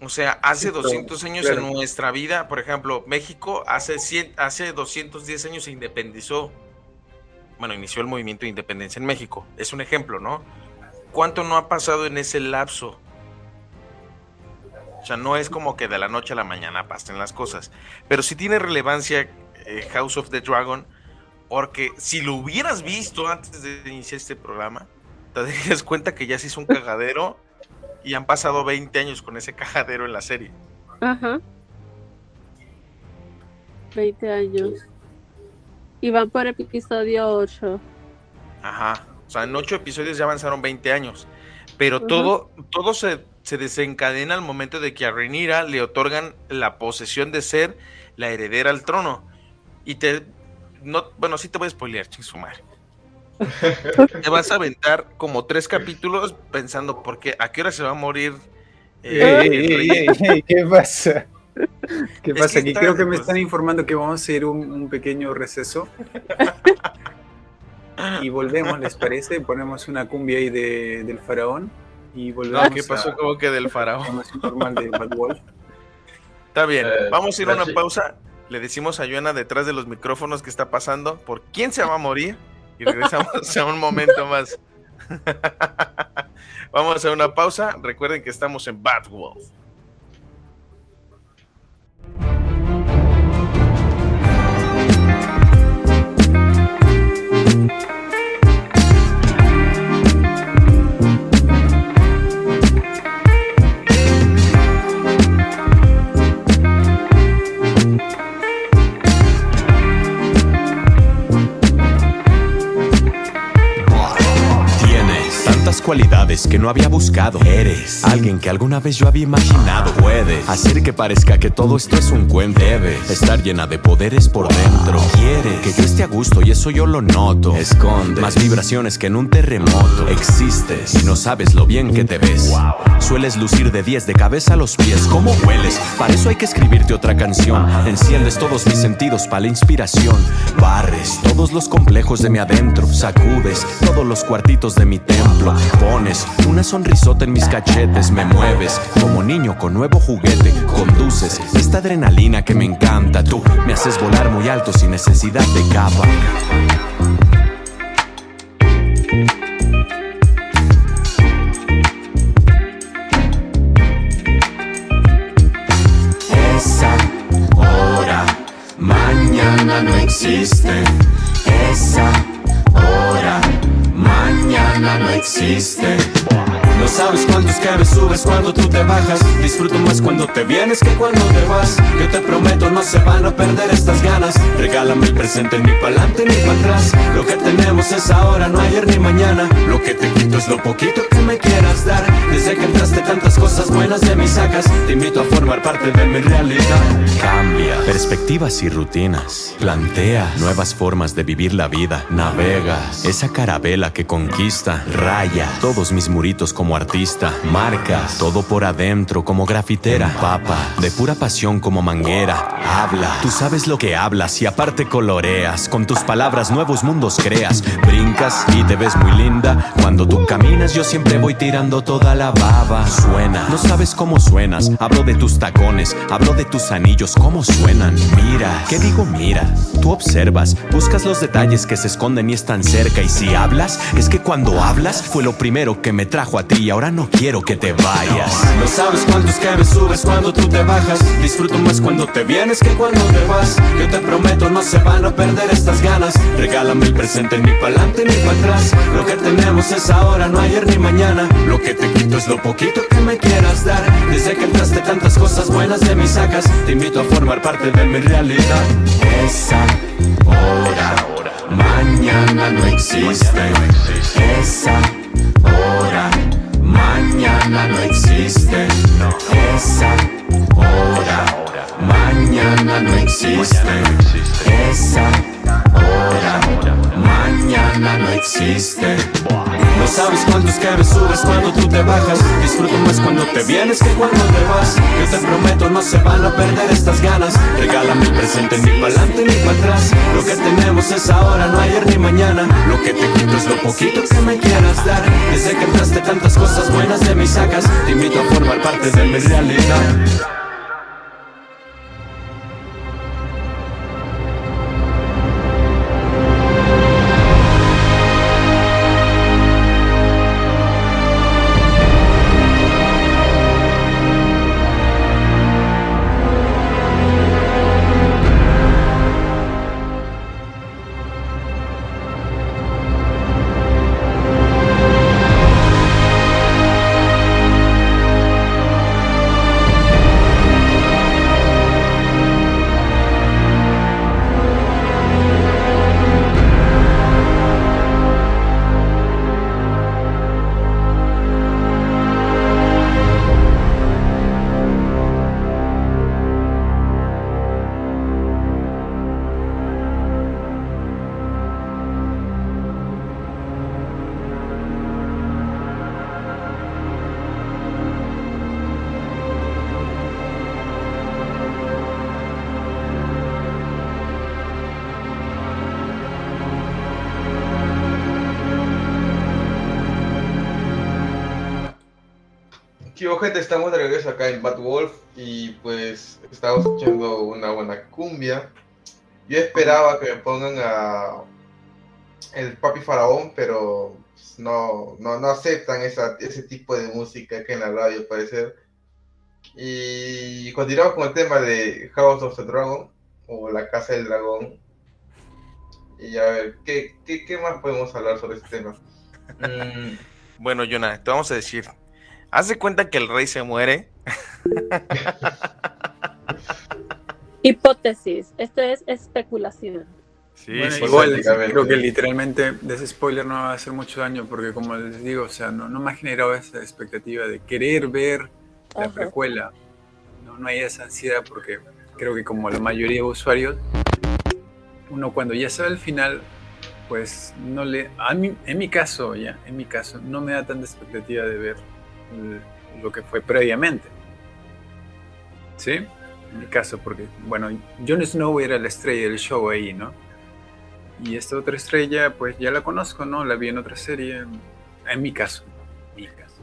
O sea, hace 200 años en nuestra vida, por ejemplo, México hace, 100, hace 210 años se independizó. Bueno, inició el movimiento de independencia en México. Es un ejemplo, ¿no? ¿Cuánto no ha pasado en ese lapso? O sea, no es como que de la noche a la mañana pasen las cosas. Pero sí tiene relevancia eh, House of the Dragon, porque si lo hubieras visto antes de iniciar este programa, te das cuenta que ya se hizo un cagadero y han pasado 20 años con ese cajadero en la serie. Ajá. 20 años. Y van por episodio 8. Ajá. O sea, en 8 episodios ya avanzaron 20 años. Pero todo, todo se, desencadena al momento de que a Rhaenyra le otorgan la posesión de ser la heredera al trono. Y te. No, bueno, sí te voy a spoilear, chisumar. Te vas a aventar como tres capítulos pensando, ¿por qué? ¿A qué hora se va a morir? Eh, ¿Qué pasa? ¿Qué pasa? Aquí creo que me están informando que vamos a hacer un, pequeño receso. y volvemos, ¿les parece? Ponemos una cumbia ahí de, del faraón y volvemos. ¿Qué pasó como que del faraón? normal de Bad Wolf. Está bien, eh, vamos a ir a una pausa. Le decimos a Joana detrás de los micrófonos qué está pasando, por quién se va a morir y regresamos a un momento más. Vamos a una pausa. Recuerden que estamos en Bad Wolf. Cualidades que no había buscado. Eres alguien que alguna vez yo había imaginado. Puedes hacer que parezca que todo esto es un cuento. Debes estar llena de poderes por dentro. Quieres que yo esté a gusto y eso yo lo noto. Esconde más vibraciones que en un terremoto. Existes y no sabes lo bien que te ves. Sueles lucir de 10 de cabeza a los pies. ¿Cómo hueles? Para eso hay que escribirte otra canción. Enciendes todos mis sentidos para la inspiración. Barres todos los complejos de mi adentro. Sacudes todos los cuartitos de mi templo. Pones una sonrisota en mis cachetes, me mueves como niño con nuevo juguete. Conduces esta adrenalina que me encanta. Tú me haces volar muy alto sin necesidad de capa. Esa hora, mañana no existe. Esa hora mañana no existe. Sabes cuántos que subes cuando tú te bajas. Disfruto más cuando te vienes que cuando te vas. Yo te prometo no se van a perder estas ganas. Regálame el presente ni pa'lante ni para atrás. Lo que tenemos es ahora, no ayer ni mañana. Lo que te quito es lo poquito que me quieras dar. Desde que entraste tantas cosas buenas de mis sacas. Te invito a formar parte de mi realidad. Cambia perspectivas y rutinas. Plantea nuevas formas de vivir la vida. Navegas esa carabela que conquista Raya todos mis muritos como artista, marcas todo por adentro como grafitera, papa, de pura pasión como manguera, habla, tú sabes lo que hablas y aparte coloreas, con tus palabras nuevos mundos creas, brincas y te ves muy linda, cuando tú caminas yo siempre voy tirando toda la baba, suena, no sabes cómo suenas, hablo de tus tacones, hablo de tus anillos, cómo suenan, mira, ¿qué digo mira? Tú observas, buscas los detalles que se esconden y están cerca. Y si hablas, es que cuando hablas fue lo primero que me trajo a ti y ahora no quiero que te vayas. No sabes cuántos que me subes cuando tú te bajas. Disfruto más cuando te vienes que cuando te vas. Yo te prometo, no se van a perder estas ganas. Regálame el presente ni pa'lante ni para atrás. Lo que tenemos es ahora, no ayer ni mañana. Lo que te quito es lo poquito que me quieras dar. Desde que entraste tantas cosas buenas de mis sacas, te invito a formar parte de mi realidad. Esa hora, mañana no existe. Esa hora mañana no existe. Esa hora, mañana no existe. Esa hora, mañana no existe. No sabes cuántos que subes cuando tú te bajas. Disfruto más cuando te vienes que cuando te vas. Yo te prometo, no se van a perder estas ganas. Regálame el presente, ni pa'lante ni para atrás. Lo que tenemos es ahora, no ayer ni mañana. Lo que te quito es lo poquito que me quieras dar. Desde que entraste tantas cosas buenas de mis sacas, te invito a formar parte de mi realidad. Estamos de regreso acá en Bad Wolf y pues estamos escuchando una buena cumbia. Yo esperaba que me pongan a el Papi Faraón, pero pues, no, no, no aceptan esa, ese tipo de música que en la radio parece. Y continuamos con el tema de House of the Dragon o La Casa del Dragón. Y a ver, ¿qué, qué, qué más podemos hablar sobre este tema? Bueno, Jonah, te vamos a decir, Haz de cuenta que el rey se muere. Hipótesis, esto es especulación. Sí, igual creo que literalmente de ese spoiler no va a hacer mucho daño porque como les digo, o sea, no, me ha generado esa expectativa de querer ver la precuela. No, no hay esa ansiedad porque creo que como la mayoría de usuarios, uno cuando ya sabe el final, pues no le, a mí, en mi caso ya, en mi caso, no me da tanta expectativa de ver lo que fue previamente. ¿Sí? En mi caso, porque, bueno, Jon Snow era la estrella del show ahí, ¿no? Y esta otra estrella, pues ya la conozco, ¿no? La vi en otra serie. En mi caso. En mi caso.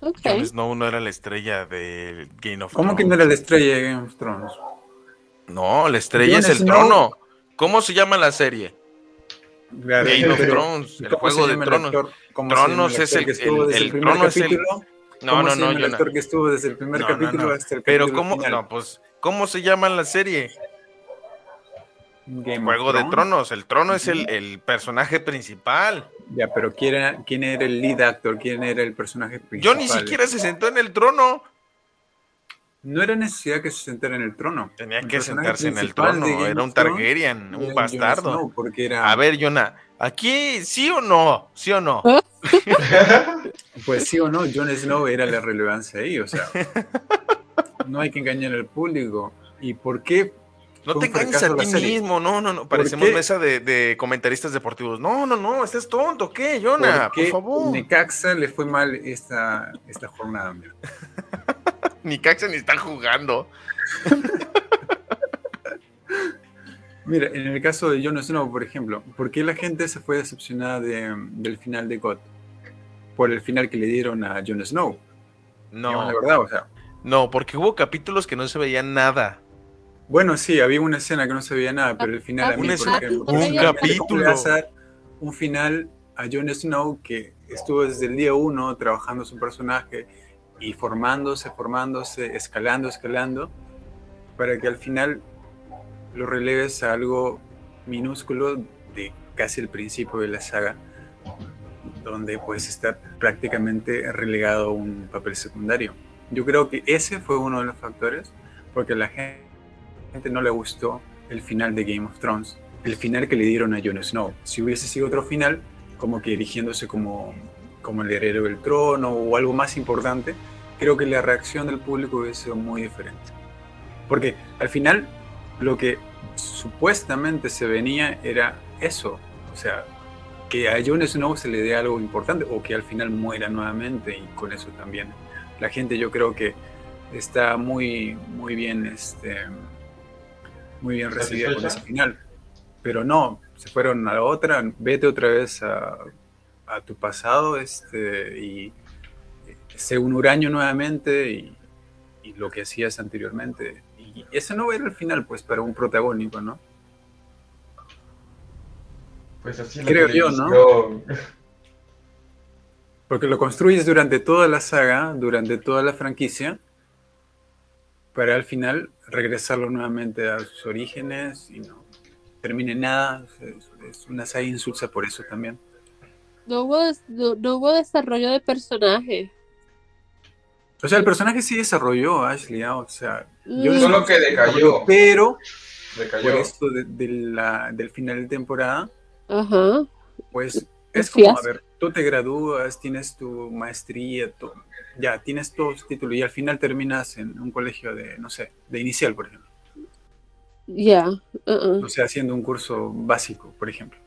Jon Snow no era la estrella de Game of Thrones. ¿Cómo que no era la estrella de Game of Thrones? No, la estrella es el trono. ¿Cómo se llama la serie? Game of Thrones, el juego de tronos. Tronos es el, el, el, trono es el. No, no, no, el actor que estuvo desde el primer capítulo hasta el Pero cómo, no, pues, ¿cómo se llama la serie? Game Juego de. Tronos, el trono es el, el personaje principal. Ya, pero ¿quién era, ¿quién era el lead actor? ¿Quién era el personaje Yo principal? ni siquiera se sentó en el trono. No era necesidad que se sentara en el trono. Tenía El que sentarse en el trono. Era un Targaryen, un bastardo. Snow, porque era, A ver, Jonah, aquí sí o no, sí o no. pues sí o no, Jon Snow era la relevancia ahí, o sea, no hay que engañar al público. ¿Y por qué? No te engañes a ti mismo, no, no, no. Parecemos mesa de, de comentaristas deportivos. No, no, no, estás tonto, ¿qué, Jonah? Por Porque favor. Necaxa le fue mal esta, esta jornada. mira. Ni Caxa ni están jugando. Mira, en el caso de Jon Snow, por ejemplo, ¿por qué la gente se fue decepcionada de- del final de God? Por el final que le dieron a Jon Snow. Digamos No, La verdad, o sea. no, porque hubo capítulos que no se veía nada. Bueno, sí, había una escena que no se veía nada, pero el final a mí, Una por escena- ejemplo, un ¿cómo le vas a capítulo. un final a Jon Snow que estuvo desde el día uno trabajando su personaje y formándose, formándose, escalando, escalando, para que al final lo releves a algo minúsculo de casi el principio de la saga, donde pues está prácticamente relegado a un papel secundario. Yo creo que ese fue uno de los factores, porque la gente no le gustó el final de Game of Thrones, el final que le dieron a Jon Snow. Si hubiese sido otro final, como que erigiéndose como, como el heredero del trono o algo más importante, creo que la reacción del público hubiese sido muy diferente. Porque al final lo que supuestamente se venía era eso, o sea, que a Jon Snow se le dé algo importante o que al final muera nuevamente y con eso también. La gente yo creo que está muy, muy bien, este, muy bien recibida con ese final. Pero no, se fueron a la otra, vete otra vez a, a tu pasado este, y sé un huraño nuevamente y, y lo que hacías anteriormente. Y ese no era el final, pues, para un protagónico, ¿no? Pues así la Creo yo, ¿no? Porque lo construyes durante toda la saga, durante toda la franquicia, para al final regresarlo nuevamente a sus orígenes y no termine nada. Es, es una saga insulsa por eso también. No hubo, no, no hubo desarrollo de personaje. O sea, el personaje sí desarrolló, Ashley, ¿ah? o sea, yo Mm. Solo que decayó. pero por esto de, de la- del final de temporada, Ajá. pues es como, a ver, tú te gradúas, tienes tu maestría, tu- ya tienes todos tus títulos y al final terminas en un colegio de, no sé, de inicial, por ejemplo. Ya. uh-uh. O sea, haciendo un curso básico, por ejemplo.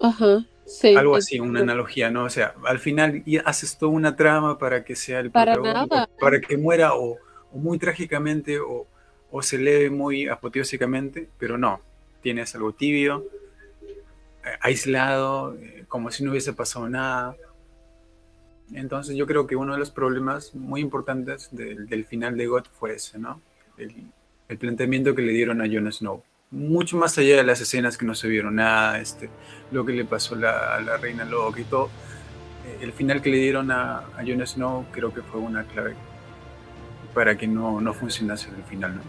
Ajá. Sí. Algo así, una analogía, ¿no? O sea, al final haces toda una trama para que sea el Para nada. para que muera o, o muy trágicamente o, o se eleve muy apoteósicamente, pero no, tienes algo tibio, eh, aislado, eh, como si no hubiese pasado nada. Entonces yo creo que uno de los problemas muy importantes del, del final de God fue ese, ¿no? El, el planteamiento que le dieron a Jon Snow. Mucho más allá de las escenas que no se vieron nada, este, lo que le pasó a la, a la reina Loki y todo. eh, El final que le dieron a, a Jon Snow creo que fue una clave para que no, no funcionase el final, ¿no?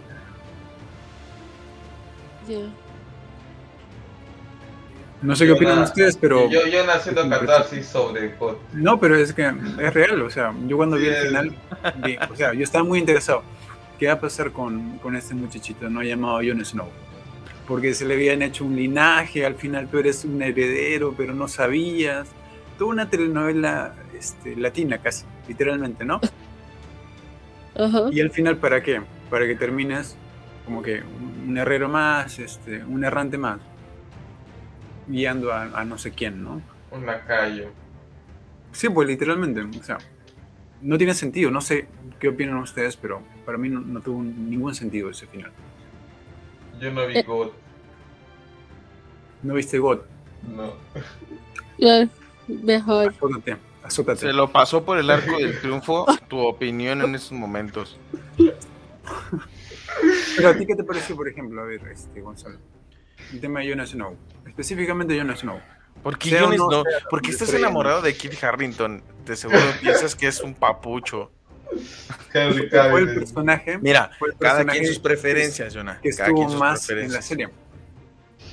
Ya. No sé qué opinan nada. ustedes, pero... Yo, yo un catarsis sobre. No, pero es que es real, o sea, yo cuando vi el es- final, vi- o sea, yo estaba muy interesado. ¿Qué va a pasar con, con este muchachito, no llamado Jon Snow? Porque se le habían hecho un linaje, al final tú eres un heredero, pero no sabías. Toda una telenovela este, latina casi, literalmente, ¿no? Y al final, ¿para qué? Para que termines como que un un herrero más, este, un errante más, guiando a, a no sé quién, ¿no? Un lacayo. Sí, pues literalmente, o sea, no tiene sentido, no sé qué opinan ustedes, pero para mí no, no tuvo ningún sentido ese final. Yo no vi Eh. God. ¿No viste God? No. Mejor. Azótate, azótate. Se lo pasó por el arco del triunfo. Tu opinión en estos momentos. Pero a ti, ¿qué te pareció, por ejemplo? A ver, este, Gonzalo. El tema de Jon Snow. Específicamente Jon Snow. ¿Por qué, Jon no Snow? sea ¿Por qué estás enamorado de Kit Harrington? De seguro piensas que es un papucho. Henry Fue el Cavill. personaje Mira, Fue el cada personaje quien sus preferencias, Jonah. que Cada quien estuvo más en la serie.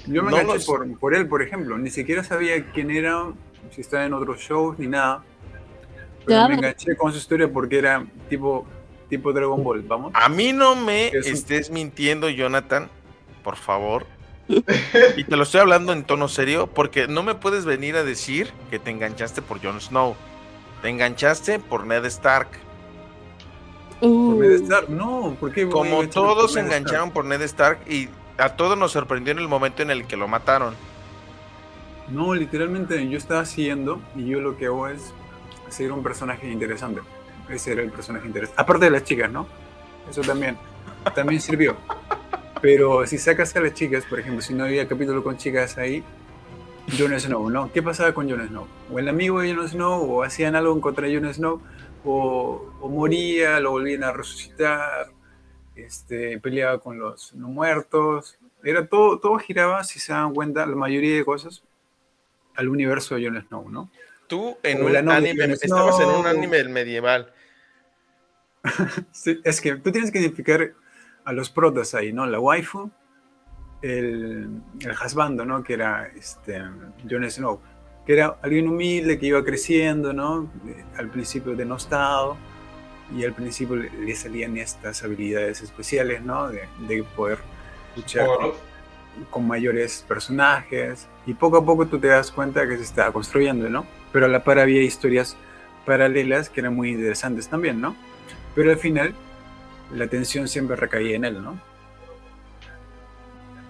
Yo me No enganché los- por, por él, por ejemplo. Ni siquiera sabía quién era, si estaba en otros shows, ni nada. Pero Ya. me enganché con su historia porque era tipo, tipo Dragon Ball, vamos. A mí no me Es un- estés mintiendo, Jonathan, por favor. y te lo estoy hablando en tono serio, porque no me puedes venir a decir que te enganchaste por Jon Snow. Te enganchaste por Ned Stark. Por Uh, Como todos se Stark? engancharon por Ned Stark y a todos nos sorprendió en el momento en el que lo mataron. No, literalmente yo estaba siguiendo y yo lo que hago es seguir un personaje interesante. Ese era el personaje interesante. Aparte de las chicas, ¿no? Eso también. También sirvió. Pero si sacas a las chicas, por ejemplo, si no había capítulo con chicas ahí, Jon Snow, ¿no? ¿Qué pasaba con Jon Snow? O el amigo de Jon Snow, o hacían algo contra Jon Snow, o, o moría, lo volvían a resucitar, este, peleaba con los no muertos. Era todo, todo giraba, si se dan cuenta, la mayoría de cosas al universo de Jon Snow, ¿no? Tú en un anime, estabas en un anime medieval. Sí, es que tú tienes que identificar a los protas ahí, ¿no? La waifu, el, el husbando, ¿no? Que era este, Jon Snow, que era alguien humilde que iba creciendo, ¿no? Eh, Al principio denostado, y al principio le, le salían estas habilidades especiales, ¿no? De, de poder luchar con, mayores personajes, y poco a poco tú te das cuenta que se estaba construyendo, ¿no? Pero a la par había historias paralelas que eran muy interesantes también, ¿no? Pero al final la atención siempre recaía en él, ¿no?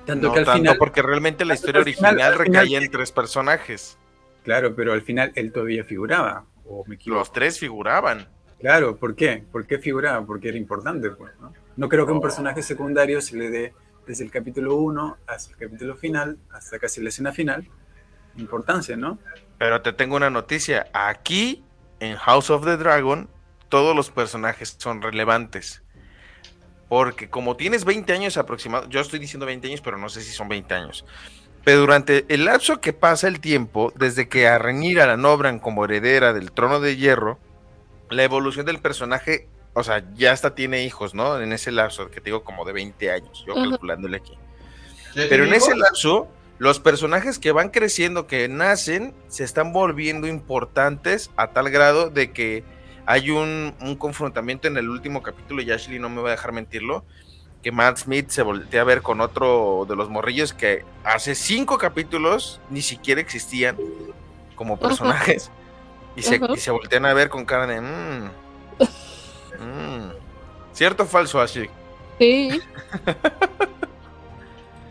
Tanto No que al tanto final, porque realmente la historia final- original final- recaía en tres personajes. Claro, pero al final él todavía figuraba, o me equivoco. Los tres figuraban. Claro, ¿por qué? ¿Por qué figuraba? Porque era importante, pues, ¿no? No creo que un personaje secundario se le dé desde el capítulo 1 hasta el capítulo final, hasta casi la escena final, importancia, ¿no? Pero te tengo una noticia. Aquí, en House of the Dragon, todos los personajes son relevantes. Porque como tienes 20 años aproximadamente, yo estoy diciendo 20 años, pero no sé si son 20 años. Pero durante el lapso que pasa el tiempo, desde que a Rhaenyra la nombran como heredera del trono de hierro, la evolución del personaje, o sea, ya hasta tiene hijos, ¿no? En ese lapso que te digo como de 20 años, yo calculándole aquí. ¿Ya Pero en ese lapso, los personajes que van creciendo, que nacen, se están volviendo importantes a tal grado de que hay un, un confrontamiento en el último capítulo, y Ashley no me va a dejar mentirlo, que Matt Smith se voltea a ver con otro de los morrillos que hace cinco capítulos ni siquiera existían como personajes. Y se, y se voltean a ver con cara de... "Mm, mm". ¿Cierto o falso, Ashley? sí.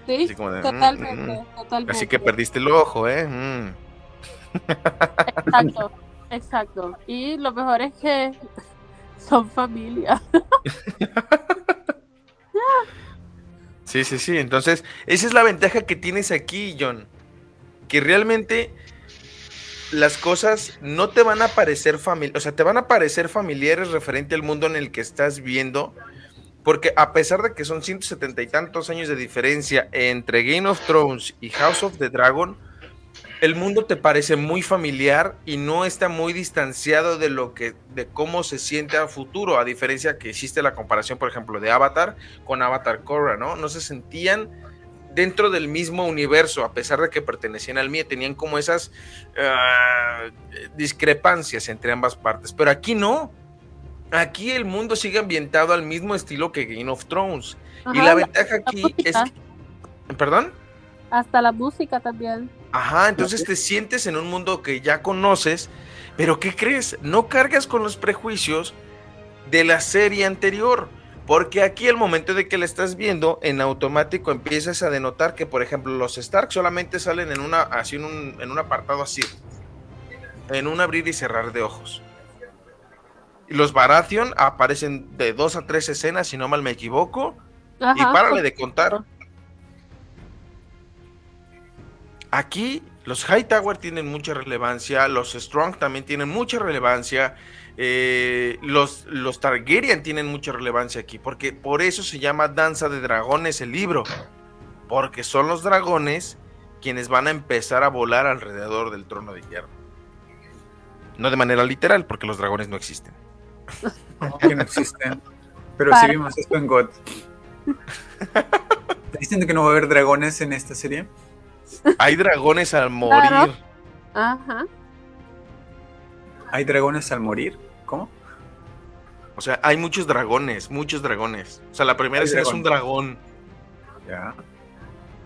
Sí, Así como de, "Mm, totalmente, mm". totalmente. Así que perdiste el ojo, ¿eh? Exacto, exacto. Y lo mejor es que son familia. Sí, sí, sí. Entonces, esa es la ventaja que tienes aquí, John. Que realmente las cosas no te van a parecer familiares, o sea, te van a parecer familiares referente al mundo en el que estás viendo, porque a pesar de que son 170 y tantos años de diferencia entre Game of Thrones y House of the Dragon, el mundo te parece muy familiar y no está muy distanciado de lo que, de cómo se siente a futuro, a diferencia que existe la comparación, por ejemplo, de Avatar con Avatar Korra, ¿no? No se sentían dentro del mismo universo, a pesar de que pertenecían al mío, tenían como esas ah, discrepancias entre ambas partes, pero aquí no. Aquí el mundo sigue ambientado al mismo estilo que Game of Thrones. y la ventaja la aquí es que... ¿Perdón? Hasta la música también. Ajá, entonces te sientes en un mundo que ya conoces, pero ¿qué crees? No cargas con los prejuicios de la serie anterior, porque aquí al momento de que la estás viendo, en automático empiezas a denotar que, por ejemplo, los Stark solamente salen en una, así en un, en un apartado así, en un abrir y cerrar de ojos. Y los Baratheon aparecen de dos a tres escenas, si no mal me equivoco, y párale de contar. Aquí los Hightower tienen mucha relevancia, los Strong también tienen mucha relevancia, eh, los, los Targaryen tienen mucha relevancia aquí, porque por eso se llama Danza de Dragones el libro, porque son los dragones quienes van a empezar a volar alrededor del trono de hierro. No de manera literal, porque los dragones no existen. que no existen. Pero si vimos esto en God. ¿Te diciendo que no va a haber dragones en esta serie? Hay dragones al morir. Ajá. ¿Hay dragones al morir? ¿Cómo? O sea, hay muchos dragones, muchos dragones. O sea, la primera escena es un dragón. Ya.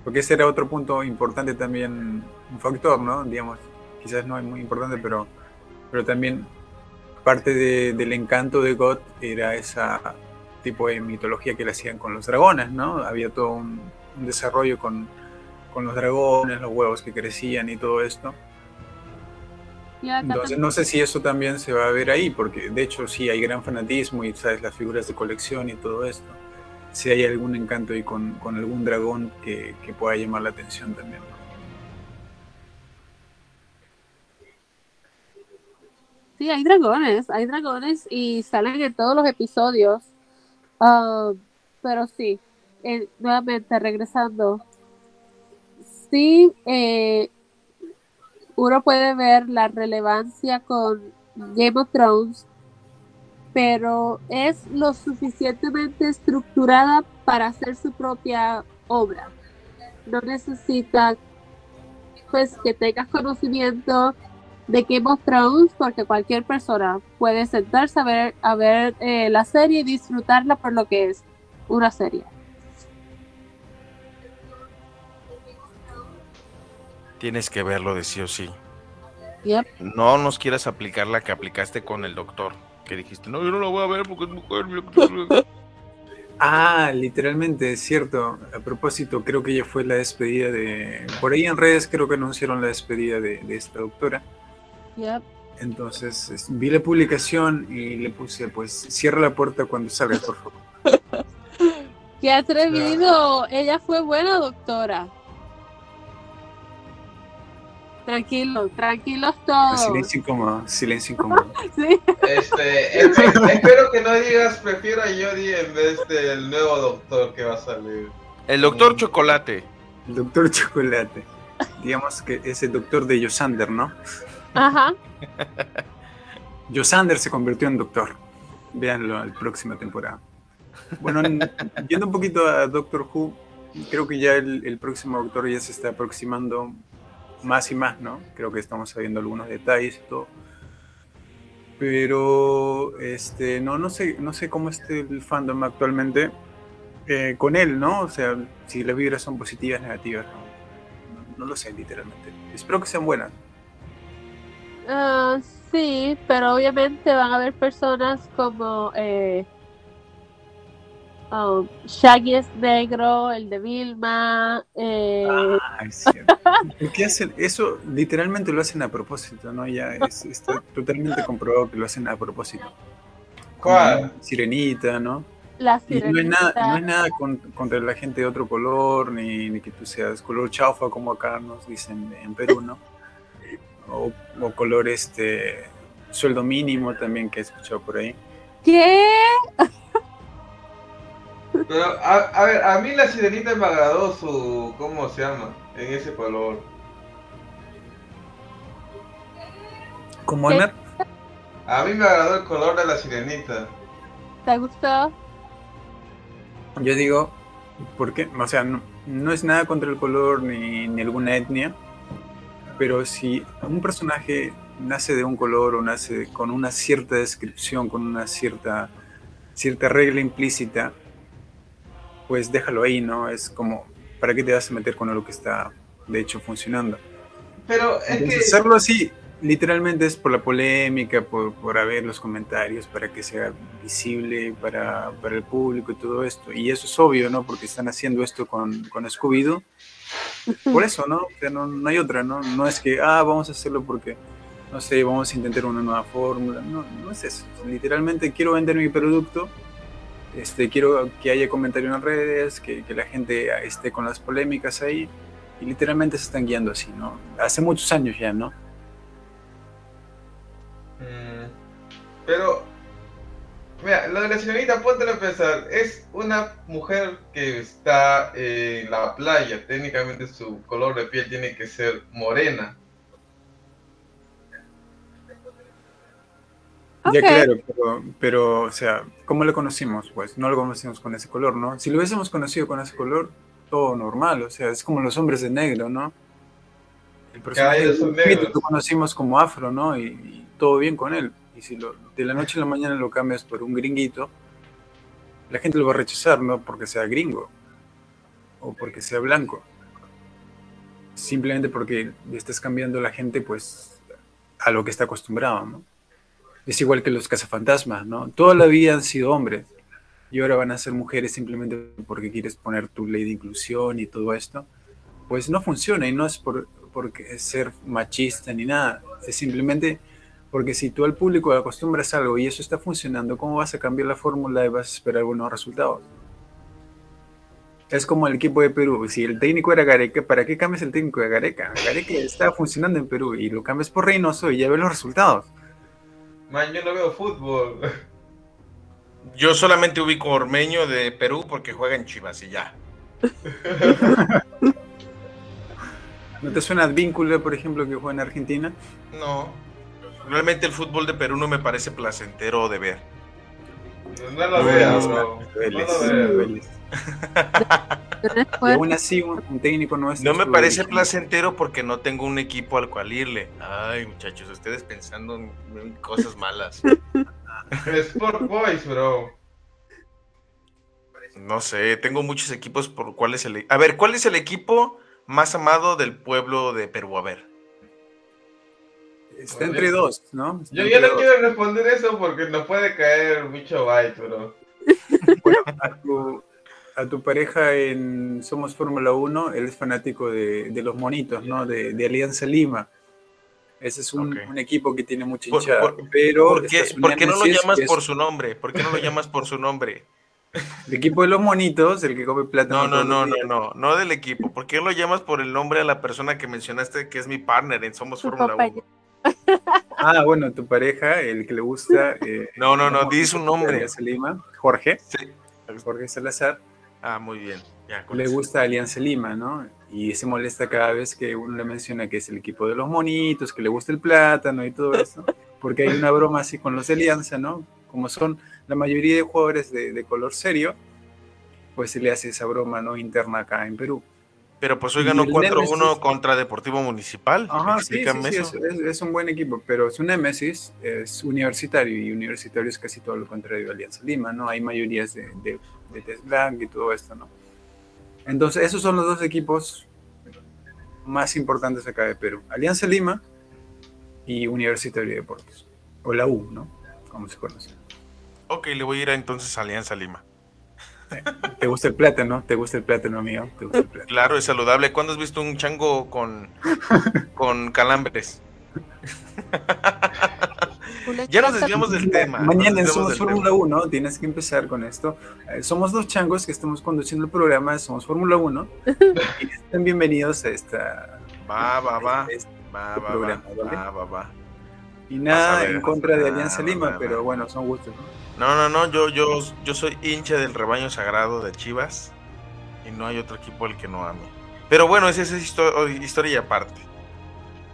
Porque ese era otro punto importante también, un factor, ¿no? Digamos, quizás no es muy importante, pero, pero también parte del encanto de God era esa tipo de mitología que le hacían con los dragones, ¿no? Había todo un, desarrollo con, con, los dragones, los huevos que crecían y todo esto. Entonces no sé si eso también se va a ver ahí, porque de hecho sí hay gran fanatismo y sabes las figuras de colección y todo esto. Si hay algún encanto ahí con, con algún dragón que, que, pueda llamar la atención también. Sí, hay dragones, hay dragones y salen en todos los episodios. Ah, pero sí, eh, nuevamente regresando. Sí, eh, uno puede ver la relevancia con Game of Thrones, pero es lo suficientemente estructurada para hacer su propia obra. No necesita pues que tengas conocimiento de Game of Thrones porque cualquier persona puede sentarse a ver, a ver eh, la serie y disfrutarla por lo que es una serie. Tienes que verlo de sí o sí. No nos quieras aplicar la que aplicaste con el doctor, que dijiste, no, yo no la voy a ver porque es mujer. ah, literalmente, es cierto. A propósito, creo que ella fue la despedida de... Por ahí en redes creo que anunciaron la despedida de, esta doctora. Entonces vi la publicación y le puse, pues, cierra la puerta cuando salgas, por favor. ¡Qué atrevido! Ella fue buena doctora. Tranquilo, tranquilos todos. Silencio incómodo, silencio incómodo. sí. Este, espero que no digas prefiero a Jodie en vez del nuevo doctor que va a salir. El doctor Chocolate. El doctor Chocolate. Digamos que es el doctor de Yosander, ¿no? Ajá. Yosander se convirtió en doctor. Véanlo en la próxima temporada. Bueno, yendo un poquito a Doctor Who, creo que ya el próximo doctor ya se está aproximando más y más, ¿no? Creo que estamos sabiendo algunos detalles y todo. Pero este, no, no sé, no sé cómo esté el fandom actualmente eh, con él, ¿no? O sea, si las vibras son positivas, negativas, no, lo sé literalmente. Espero que sean buenas. Ah, sí, pero obviamente van a haber personas como eh, Oh, Shaggy es negro, el de Vilma. Eh... Ah, es cierto. qué hacen? Eso literalmente lo hacen a propósito, ¿no? Ya está totalmente comprobado que lo hacen a propósito. ¿Cuál? Sirenita, ¿no? La sirenita. no es nada, no es nada contra la gente de otro color, ni, que tú seas color chaufa, como acá nos dicen en Perú, ¿no? O, o color este sueldo mínimo también que he escuchado por ahí. ¿Qué? Pero, a, ver, a mí la sirenita me agradó su. ¿Cómo se llama? En ese color. ¿Cómo, Ana? A mí me agradó el color de la sirenita. ¿Te gustó? Yo digo, ¿por qué? O sea, no, es nada contra el color ni, ni alguna etnia, pero si un personaje nace de un color o nace con una cierta descripción, con una cierta, cierta regla implícita, pues déjalo ahí, ¿no? Es como, ¿para qué te vas a meter con algo que está, de hecho, funcionando? Pero es que... Hacerlo así, literalmente es por la polémica, por, por haber los comentarios, para que sea visible para, para, el público y todo esto. Y eso es obvio, ¿no? Porque están haciendo esto con, con Scooby-Doo. Por eso, ¿no? O sea, no, no, hay otra, ¿no? No es que, ah, vamos a hacerlo porque, no sé, vamos a intentar una nueva fórmula. No, no es eso. Literalmente quiero vender mi producto este, quiero que haya comentarios en las redes, que, la gente esté con las polémicas ahí. Y literalmente se están guiando así, ¿no? Hace muchos años ya, ¿no? Mm, pero, mira, lo de la señorita, ponte a pensar. Es una mujer que está en la playa. Técnicamente su color de piel tiene que ser morena. Ya claro, pero, pero, o sea, ¿cómo lo conocimos? Pues no lo conocimos con ese color, ¿no? Si lo hubiésemos conocido con ese color, todo normal, o sea, es como los hombres de negro, ¿no? El personaje de lo conocimos como afro, ¿no? Y, y todo bien con él. Y si lo- de la noche a la mañana lo cambias por un gringuito, la gente lo va a rechazar, ¿no? Porque sea gringo o porque sea blanco. Simplemente porque estás cambiando a la gente, pues, a lo que está acostumbrado, ¿no? Es igual que los cazafantasmas, ¿no? Toda la vida han sido hombres y ahora van a ser mujeres simplemente porque quieres poner tu ley de inclusión y todo esto. Pues no funciona y no es por porque ser machista ni nada. Es simplemente porque si tú al público acostumbras algo y eso está funcionando, ¿cómo vas a cambiar la fórmula y vas a esperar buenos resultados? Es como el equipo de Perú. Si el técnico era Gareca, ¿para qué cambias el técnico de Gareca? Gareca está funcionando en Perú y lo cambias por Reynoso y ya ves los resultados. Man, yo no veo fútbol. Yo solamente ubico a Ormeño de Perú porque juega en Chivas y ya. ¿No te suena Advíncula, por ejemplo, que juega en Argentina? No. Realmente el fútbol de Perú no me parece placentero de ver. No lo me No duele, lo duele. Y aún así, un, un técnico no es. No me parece placentero porque no tengo un equipo al cual irle. Ay, muchachos, ustedes pensando en en cosas malas. Sport Boys, bro. No sé, tengo muchos equipos por cuál es el... A ver, ¿cuál es el equipo más amado del pueblo de Perú? A ver. Está entre dos, ¿no? Está Yo ya no dos. quiero responder eso porque nos puede caer mucho byte, bro. a tu, pareja en Somos Fórmula 1, él es fanático de, de los monitos, ¿no? De, de Alianza Lima. Ese es un, equipo que tiene mucha hinchada. por- pero ¿Por qué, por no lo llamas por su nombre? ¿Por qué no lo llamas por su nombre? El equipo de los monitos, el que come plátano. No, no, no, no, no, no del equipo. ¿Por qué lo llamas por el nombre a la persona que mencionaste que es mi partner en Somos Fórmula 1? compañero. Ah, bueno, tu pareja, el que le gusta. eh, No, no, no, di su nombre. Alianza Lima, Jorge, Sí. Jorge Salazar. Ah, muy bien. Ya, le gusta Alianza Lima, ¿no? Y se molesta cada vez que uno le menciona que es el equipo de los monitos, que le gusta el plátano y todo eso, porque hay una broma así con los de Alianza, ¿no? Como son la mayoría de jugadores de, de color serio, pues se le hace esa broma, ¿no? Interna acá en Perú. Pero pues hoy ganó el 4-1 Némesis- contra Deportivo Municipal. Ajá, sí, sí, sí, eso. es, un buen equipo, pero su némesis es universitario y universitario es casi todo lo contrario de Alianza Lima, ¿no? Hay mayorías de, de, de y todo esto, ¿no? Entonces, esos son los dos equipos más importantes acá de Perú. Alianza Lima y Universitario de Deportes. O la U, ¿no? Como se conoce. Ok, le voy a ir a entonces a Alianza Lima. ¿Te gusta el plátano? ¿Te gusta el plátano, amigo? ¿Te gusta el plátano? Claro, es saludable. ¿Cuándo has visto un chango con, con calambres? Ya nos desviamos del tema. Mañana en Somos Fórmula tema. 1 tienes que empezar con esto. Eh, somos dos changos que estamos conduciendo el programa Somos Fórmula 1 y están bienvenidos a esta Va, va, va. este- Va, va, va. programa, ¿vale? Va, va, va. Y nada ver. en contra de Alianza va, Lima, va, pero bueno, son gustos. ¿no? No, no, no, yo, yo, yo soy hincha del rebaño sagrado de Chivas y no hay otro equipo al que no ame. Pero bueno, esa es histo- historia y aparte.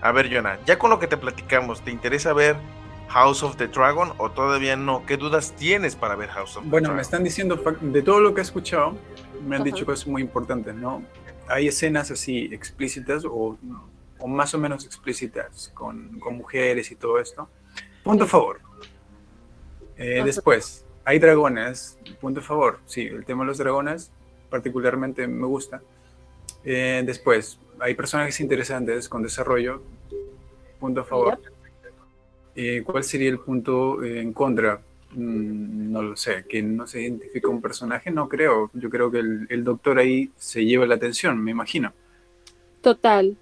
A ver, Jonah, ya con lo que te platicamos, ¿te interesa ver House of the Dragon o todavía no? ¿Qué dudas tienes para ver House of the Bueno, Dragon? me están diciendo, de todo lo que he escuchado, me han Ajá. dicho cosas muy importantes, ¿no? Hay escenas así explícitas o, o más o menos explícitas con, con mujeres y todo esto. Punto a favor. Eh, después, hay dragones. Punto a favor. Sí, el tema de los dragones particularmente me gusta. Eh, después, hay personajes interesantes con desarrollo. Punto a favor. Eh, ¿Cuál sería el punto eh, en contra? Mm, no lo sé, que no se identifica un personaje, no creo. Yo creo que el, el doctor ahí se lleva la atención, me imagino. Total.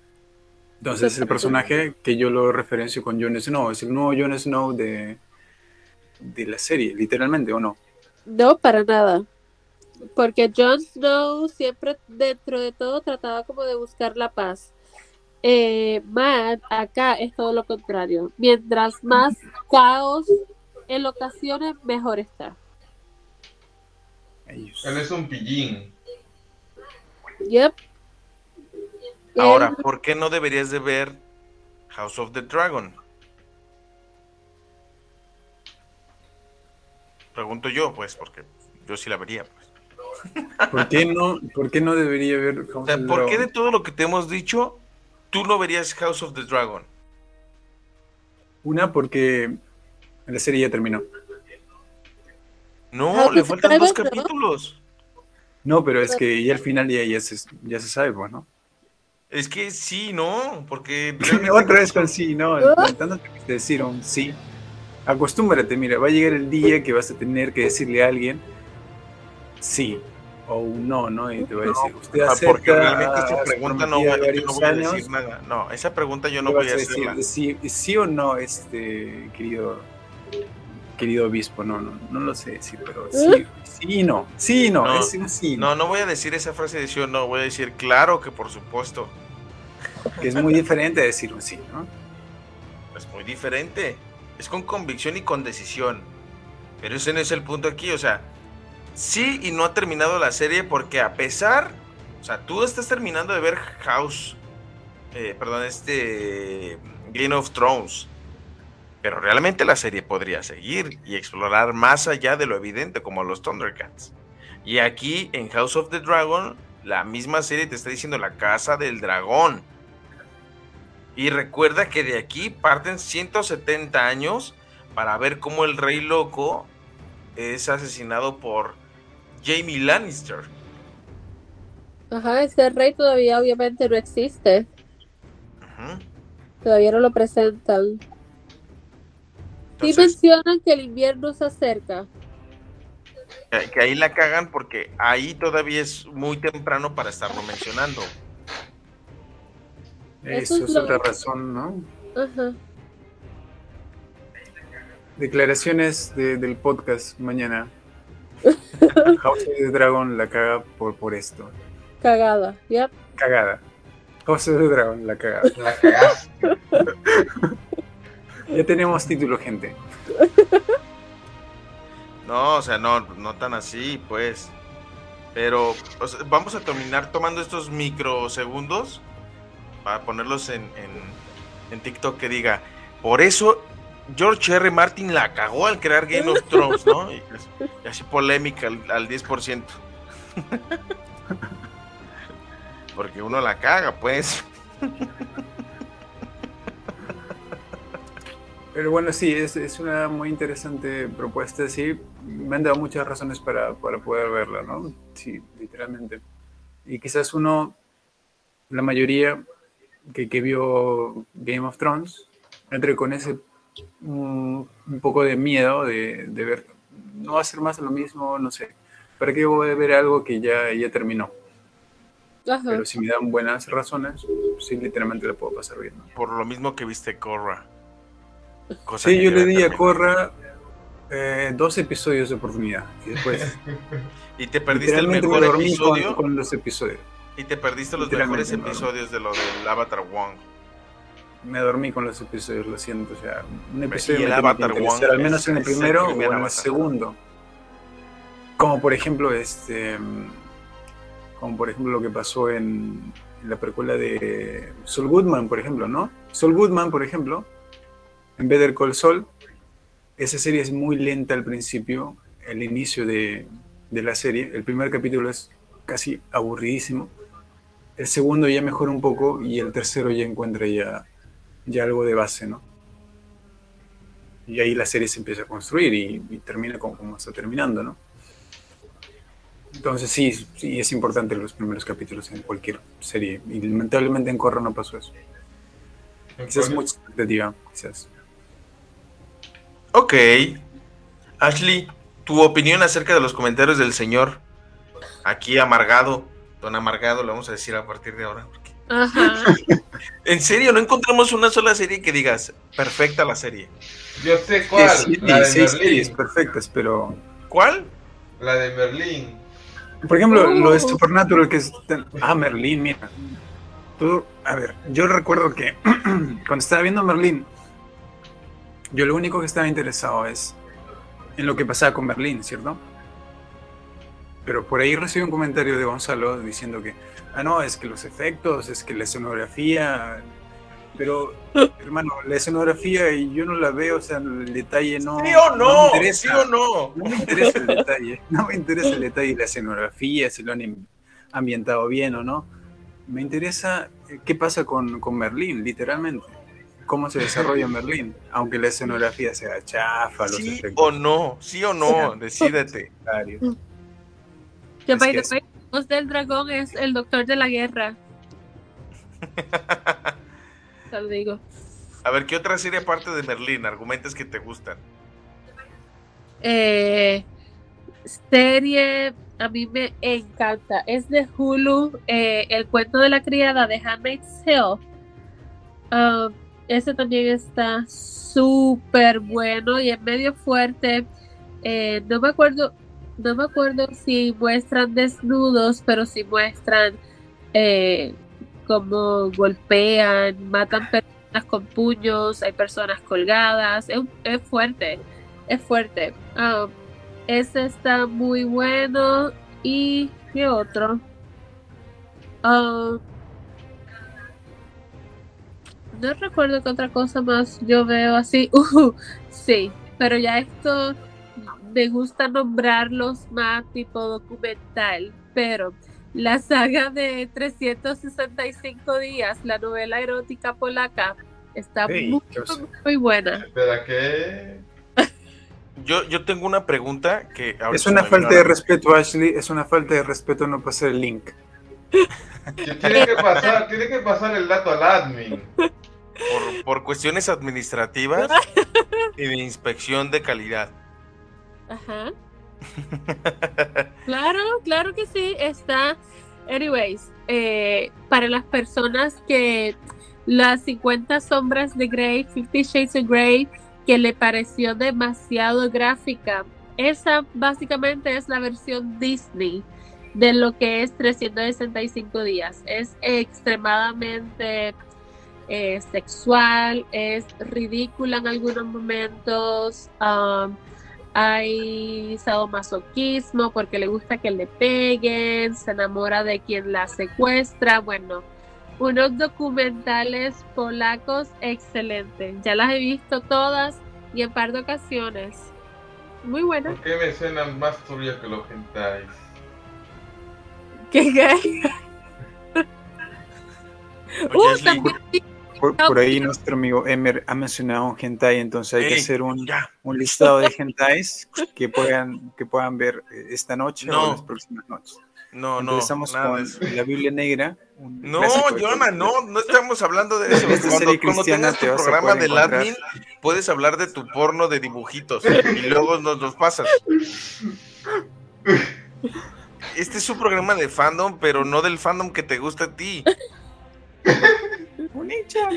Entonces, el personaje que yo lo referencio con Jon Snow, es el nuevo Jon Snow de, de la serie, literalmente, ¿o no? No, para nada. Porque Jon Snow siempre dentro de todo trataba como de buscar la paz. Eh, Matt acá es todo lo contrario. Mientras más caos en ocasiones, mejor está. Ellos. Él es un pillín. Yep. Ahora, ¿por qué no deberías de ver House of the Dragon? Pregunto yo, pues, porque yo sí la vería, pues. ¿Por qué no, por qué no debería ver o sea, ¿Por qué de todo lo que te hemos dicho, tú no verías House of the Dragon? Una, porque la serie ya terminó. No, le faltan dos capítulos. No, pero es que ya al final ya, ya, se, ya se sabe, bueno. Es que sí, no, porque... Otra vez con sí, no, intentándote decir un sí. Acostúmbrate, mira, va a llegar el día que vas a tener que decirle a alguien sí o un no, ¿no? Y te va a decir, usted acepta... Porque realmente esa pregunta no, voy, no voy a decir nada. No, esa pregunta yo no voy a decir sí, sí o no, este, querido querido obispo, no, no, no lo sé decir, pero sí, sí, no, sí, no, no, es un sí. No, no voy a decir esa frase de sí o no, voy a decir claro que por supuesto. Que es muy diferente decir un sí, ¿no? Es muy diferente, es con convicción y con decisión, pero ese no es el punto aquí, o sea, sí y no ha terminado la serie porque a pesar, o sea, tú estás terminando de ver House, eh, perdón, este Game of Thrones, pero realmente la serie podría seguir y explorar más allá de lo evidente como los Thundercats. Y aquí en House of the Dragon, la misma serie te está diciendo la casa del dragón. Y recuerda que de aquí parten 170 años para ver cómo el rey loco es asesinado por Jamie Lannister. Ajá, ese rey todavía obviamente no existe. Todavía no lo presentan. Sí mencionan que el invierno se acerca. Que ahí la cagan porque ahí todavía es muy temprano para estarlo mencionando. Eso, es, otra razón, ¿no? Ajá. Declaraciones del podcast mañana. House of the Dragon la caga por, por esto. Cagada, yep. Cagada. House of the Dragon la cagada. La cagaste. Ya tenemos título, gente. No, o sea, no, no tan así, pues. Pero vamos a terminar tomando estos microsegundos para ponerlos en, en, TikTok que diga, por eso George R. Martin la cagó al crear Game of Thrones, ¿no? Y, así polémica al, al 10%. Porque uno la caga, pues. Pero bueno, sí, es, es, una muy interesante propuesta, sí. Me han dado muchas razones para, para poder verla, ¿no? Sí, literalmente. Y quizás uno, la mayoría que, que vio Game of Thrones, entre con ese mm, un poco de miedo de, de, ver, no va a ser más lo mismo, no sé. ¿Para qué voy a ver algo que ya, ya terminó? Pero si me dan buenas razones, sí, literalmente le puedo pasar bien. Por lo mismo que viste Korra sí, yo le di a Corra eh, dos episodios de oportunidad. Y después. y te perdiste el mejor episodio. Con, los episodios. Y te perdiste los mejores episodios de lo del Avatar Wong. Me dormí con los episodios, lo siento. O sea, un episodio el Avatar Wong. Al menos en el primero o en el segundo. Como por ejemplo, este. Como por ejemplo lo que pasó en, en la precuela de Sol Goodman, por ejemplo, ¿no? Sol Goodman, por ejemplo, en Better Call Saul, esa serie es muy lenta al principio, el inicio de, la serie. El primer capítulo es casi aburridísimo. El segundo ya mejora un poco y el tercero ya encuentra ya, ya algo de base, ¿no? Y ahí la serie se empieza a construir y, termina como, está terminando, ¿no? Entonces sí, sí, es importante los primeros capítulos en cualquier serie. Y lamentablemente en Corra no pasó eso. Quizás mucha expectativa, quizás. Ok. Ashley, tu opinión acerca de los comentarios del señor aquí amargado, don amargado, le vamos a decir a partir de ahora. Ajá. en serio, no encontramos una sola serie que digas, perfecta la serie. Yo sé cuál. Sí, la de series perfectas, pero. ¿Cuál? La de Merlín. Por ejemplo, lo de oh. Supernatural, que es. Ah, Merlín, mira. A ver, yo recuerdo que cuando estaba viendo Merlín, yo lo único que estaba interesado es en lo que pasaba con Berlín, ¿cierto? Pero por ahí recibí un comentario de Gonzalo diciendo que, ah, no, es que los efectos, es que la escenografía. pero hermano, la escenografía y yo no la veo, o sea, el detalle no. ¿Sí o no? me interesa. ¿Sí o no? No me interesa el detalle, no me interesa el detalle de la escenografía, si lo han am- ambientado bien o no. Me interesa eh, qué pasa con, con Merlín, literalmente. Cómo se desarrolla Merlín, aunque la escenografía sea chafa, los ¿Sí efectos o no? ¿Sí o no? Decídete. secundarios. Que by the way, del dragón es el doctor de la guerra. Te lo digo. A ver, ¿qué otra serie aparte de Merlín? Argumentos que te gustan. Eh, serie a mí me encanta. Es de Hulu, eh, El cuento de la criada de Handmaid's Tale. Um, ese también está súper bueno y es medio fuerte. Eh, no me acuerdo, no me acuerdo si muestran desnudos, pero si muestran eh, cómo golpean, matan personas con puños, hay personas colgadas. Es fuerte, es fuerte. Um, ese está muy bueno. ¿Y qué otro? Um, no recuerdo qué otra cosa más yo veo así. Uh, sí, pero ya esto me gusta nombrarlos más tipo documental. Pero la saga de 365 días, la novela erótica polaca, está muy, muy buena. Espera, ¿qué? Yo, yo tengo una pregunta que Es una falta de respeto, Ashley. Es una falta de respeto no pasar el link. Que tiene que pasar, tiene que pasar el dato al admin. por, por cuestiones administrativas y de inspección de calidad. Ajá. Claro, claro que sí. Está. Anyways, eh, para las personas que las 50 sombras de Grey, 50 Shades of Grey, que le pareció demasiado gráfica, esa básicamente es la versión Disney de lo que es 365 días. Es extremadamente eh, sexual, es ridícula en algunos momentos. um, hay sadomasoquismo porque le gusta que le peguen, se enamora de quien la secuestra. Bueno, unos documentales polacos excelentes. Ya las he visto todas y en par de ocasiones. Muy buenas. ¿Por qué me suenan más turbios que los hentais? ¿Qué gay? Uh, también vi- Por, por ahí nuestro amigo Emer ha mencionado un hentai, entonces hay que hacer un, un listado de hentais que puedan, que puedan ver eh, esta noche No. o las próximas noches. No, no, Empezamos con la Biblia Negra. No, Jonah, no, no estamos hablando de eso. Esta Cuando, serie cuando tengas te tu programa del encontrar. admin, puedes hablar de tu porno de dibujitos y luego nos los pasas. Este es un programa de fandom, pero no del fandom que te gusta a ti. Un hincha.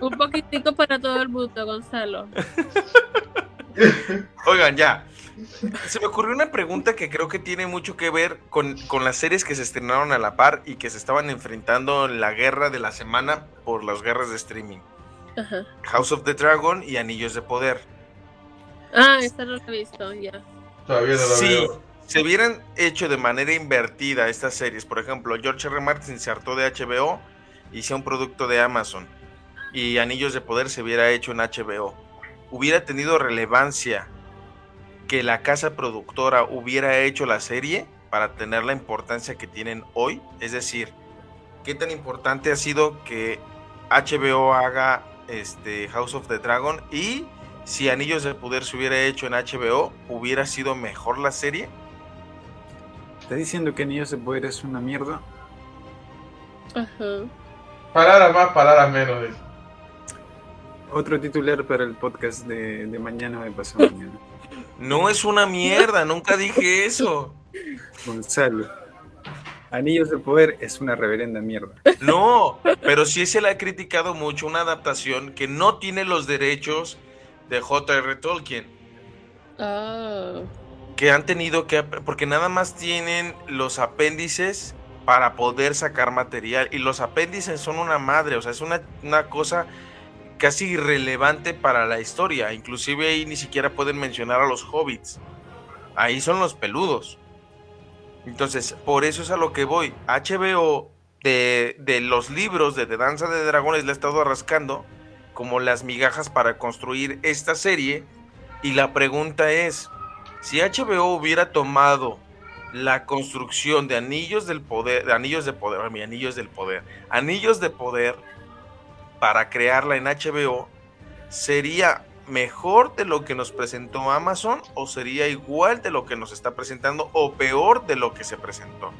un poquitico para todo el mundo, Gonzalo. Oigan, ya. Se me ocurrió una pregunta que creo que tiene mucho que ver con, con las series que se estrenaron a la par y que se estaban enfrentando en la guerra de la semana por las guerras de streaming. Ajá. House of the Dragon y Anillos de Poder. Ah, esta no la he visto, ya. Todavía no lo Sí, veo. se hubieran hecho de manera invertida estas series, por ejemplo, George R. Martin se hartó de HBO y sea un producto de Amazon y Anillos de Poder se hubiera hecho en HBO, hubiera tenido relevancia que la casa productora hubiera hecho la serie para tener la importancia que tienen hoy, es decir, qué tan importante ha sido que HBO haga este House of the Dragon y si Anillos de Poder se hubiera hecho en HBO, hubiera sido mejor la serie. ¿Estás diciendo que Anillos de Poder es una mierda? Ajá. Palabras más, palabras menos. dice. Otro titular para el podcast de, de mañana de pasado mañana. No es una mierda, nunca dije eso. Gonzalo. Anillos de Poder es una reverenda mierda. No, pero sí se le ha criticado mucho una adaptación que no tiene los derechos de J.R. Tolkien. Ah. que han tenido que, porque nada más tienen los apéndices para poder sacar material y los apéndices son una madre, o sea, es una, una cosa casi irrelevante para la historia, inclusive ahí ni siquiera pueden mencionar a los hobbits, ahí son los peludos. Entonces, por eso es a lo que voy, HBO de, de los libros de, de Danza de Dragones le he estado rascando como las migajas para construir esta serie. Y la pregunta es, si HBO hubiera tomado la construcción de anillos del poder, de anillos de poder, anillos del poder, anillos de poder para crearla en HBO, ¿sería mejor de lo que nos presentó Amazon o sería igual de lo que nos está presentando o peor de lo que se presentó?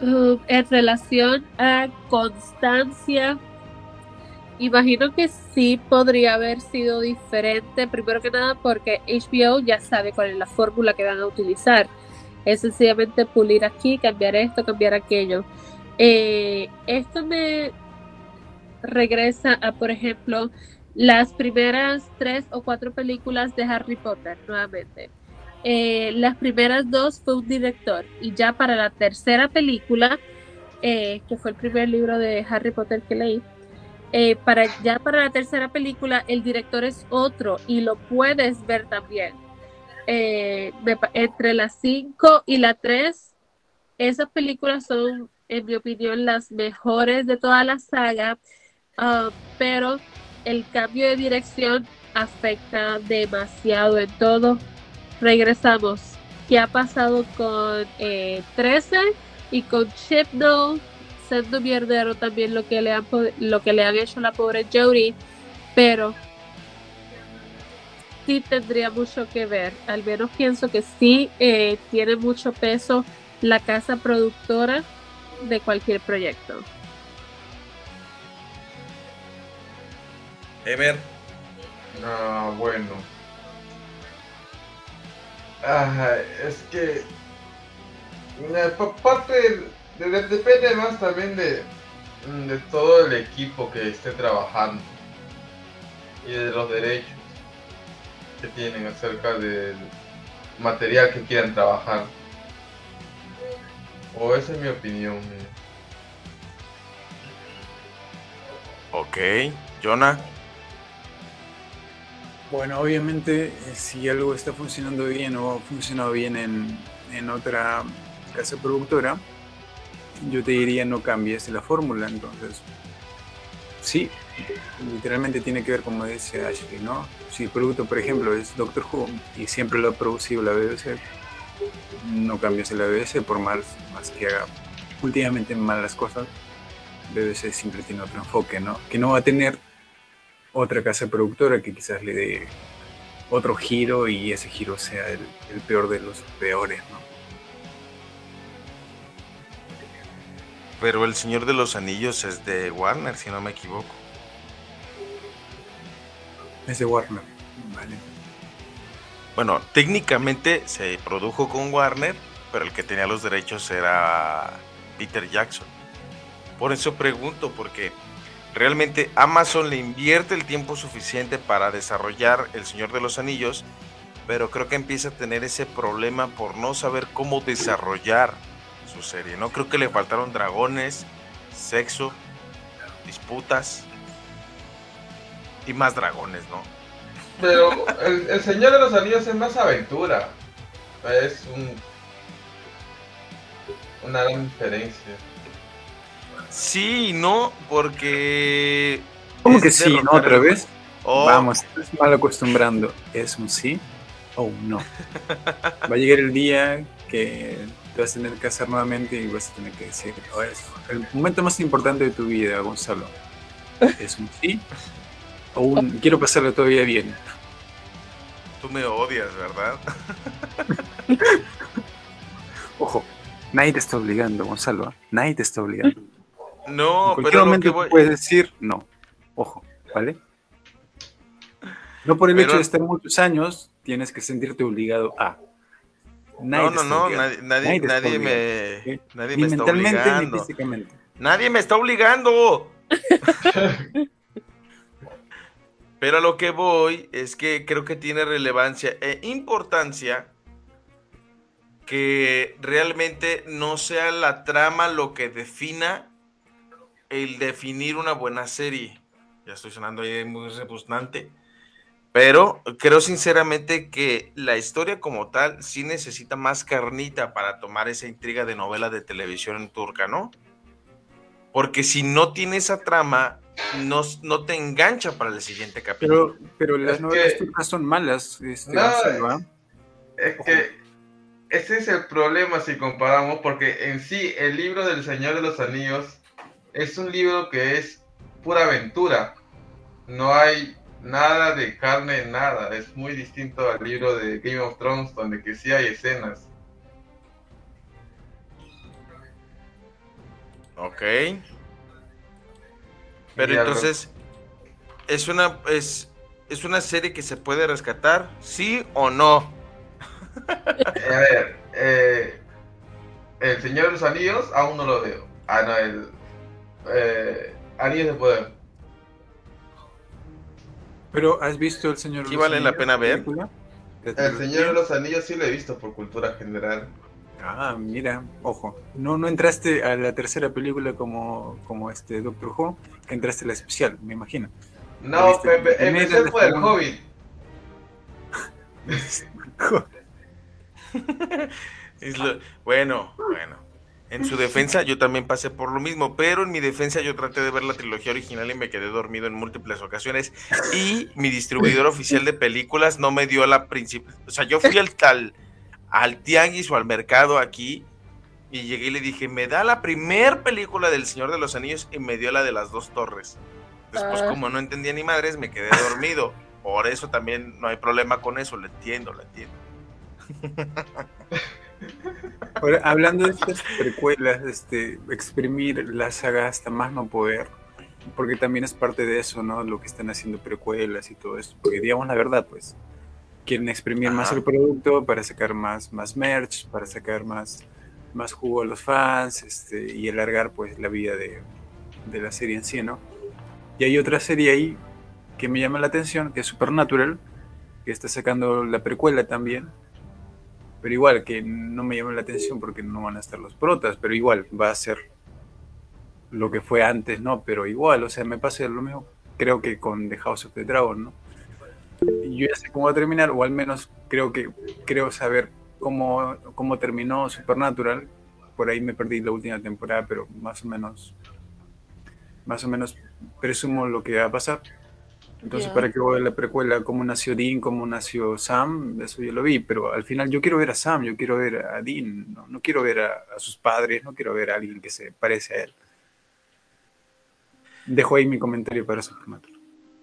Uh, en relación a constancia, imagino que sí podría haber sido diferente, primero que nada porque HBO ya sabe cuál es la fórmula que van a utilizar. Es sencillamente pulir aquí, cambiar esto, cambiar aquello. Eh, esto me regresa a, por ejemplo, las primeras tres o cuatro películas de Harry Potter, nuevamente. Eh, las primeras dos fue un director y ya para la tercera película, eh, que fue el primer libro de Harry Potter que leí, eh, para ya para la tercera película el director es otro y lo puedes ver también. entre las cinco y la tres, esas películas son, en mi opinión, las mejores de toda la saga, ah, pero el cambio de dirección afecta demasiado en todo regresamos. ¿Qué ha pasado con eh, 13 y con Chipno? Siendo mierdero también lo que le han lo que le han hecho a la pobre Jodie, pero sí tendría mucho que ver. Al menos pienso que sí eh, tiene mucho peso la casa productora de cualquier proyecto. Ever. Ah, bueno. Ah, es que eh, parte de- de- depende más también de, de todo el equipo que esté trabajando y de los derechos que tienen acerca del material que quieran trabajar. O esa es mi opinión. Ok, Jonah. Bueno, obviamente, eh, si algo está funcionando bien o ha funcionado bien en, en otra casa productora, yo te diría no cambies la fórmula. Entonces, sí, literalmente tiene que ver como dice Ashley, ¿no? Si el producto, por ejemplo, es Doctor Who y siempre lo ha producido la BBC, no cambies la BBC por más, que haga últimamente malas cosas. BBC siempre tiene otro enfoque, ¿no? Que no va a tener otra casa productora que quizás le dé otro giro y ese giro sea el, el peor de los peores, ¿no? Pero El Señor de los Anillos es de Warner, si no me equivoco. Es de Warner, ¿vale? Bueno, técnicamente se produjo con Warner, pero el que tenía los derechos era Peter Jackson. Por eso pregunto, porque realmente Amazon le invierte el tiempo suficiente para desarrollar El Señor de los Anillos, pero creo que empieza a tener ese problema por no saber cómo desarrollar su serie. No creo que le faltaron dragones, sexo, disputas y más dragones, ¿no? Pero el, el Señor de los Anillos es más aventura. Es un, una gran diferencia. Sí, y no, porque. ¿Cómo que sí, no? ¿Otra el- vez? Oh, Vamos, estás mal acostumbrando. ¿Es un sí o un no? Va a llegar el día que te vas a tener que hacer nuevamente y vas a tener que decir, "Oh, es el momento más importante de tu vida, Gonzalo. ¿Es un sí o un quiero pasarlo todavía bien? Tú me odias, ¿verdad? Ojo, nadie te está obligando, Gonzalo. ¿eh? Nadie te está obligando. No, en cualquier pero lo momento que tú voy- puedes decir no. Ojo, ¿vale? No por el Pero- hecho de estar muchos años, tienes que sentirte obligado a. Nadie No, no, no, obligando, nadie, nadie, me, obligando, ¿ok? nadie Ni me está mentalmente ni obligando. físicamente. Nadie me está obligando. Pero a lo que voy es que creo que tiene relevancia e importancia que realmente no sea la trama lo que defina el definir una buena serie. Ya estoy sonando ahí muy repugnante. Pero creo sinceramente que la historia como tal sí necesita más carnita para tomar esa intriga de novela de televisión en turca, ¿no? Porque si no tiene esa trama, no, no te engancha para el siguiente capítulo. Pero, pero las novelas turcas son malas. Este, no, es que ese es el problema si comparamos, porque en sí el libro del Señor de los Anillos es un libro que es pura aventura. No hay nada de carne, nada. Es muy distinto al libro de Game of Thrones, donde que sí hay escenas. Ok. Pero entonces, ¿es una, es, ¿es una serie que se puede rescatar? ¿Sí o no? A ver, eh, El Señor de los Anillos aún no lo veo. Ah, no, el eh, Anillos de Poder. Pero ¿has visto El Señor de los vale la pena ver? El Señor de los Anillos sí lo he visto por cultura general. Ah, mira, ojo. No, no entraste a la tercera película como, como este Doctor Who, que entraste a la especial, me imagino. No, empecé por el Hobbit. bueno, bueno. En su defensa, yo también pasé por lo mismo, pero en mi defensa yo traté de ver la trilogía original y me quedé dormido en múltiples ocasiones. Y mi distribuidor oficial de películas no me dio la principal. O sea, yo fui al, tal al tianguis o al mercado aquí y llegué y le dije, me da la primer película del Señor de los Anillos y me dio la de las dos torres. Después, ah. como no entendía ni madres, me quedé dormido. Por eso también no hay problema con eso, lo entiendo, lo entiendo. hablando de estas precuelas, este, exprimir la saga hasta más no poder, porque también es parte de eso, ¿no? Lo que están haciendo precuelas y todo eso, porque digamos la verdad, pues, quieren exprimir más el producto para sacar más, más merch, para sacar más, más jugo a los fans, este, y alargar, pues, la vida de, de la serie en sí, ¿no? Y hay otra serie ahí que me llama la atención, que es Supernatural, que está sacando la precuela también, pero igual, que no me llama la atención porque no van a estar los protas, pero igual va a ser lo que fue antes, ¿no? Pero igual, o sea, me pasa lo mismo, creo que con The House of the Dragon, ¿no? Yo ya sé cómo va a terminar, o al menos creo que creo saber cómo, cómo terminó Supernatural. Por ahí me perdí la última temporada, pero más o menos, más o menos presumo lo que va a pasar. Entonces, ¿para qué voy a la precuela? ¿Cómo nació Dean? ¿Cómo nació Sam? Eso yo lo vi, pero al final yo quiero ver a Sam, yo quiero ver a Dean, no, quiero ver a, sus padres, no quiero ver a alguien que se parece a él. Dejo ahí mi comentario para Supernatural.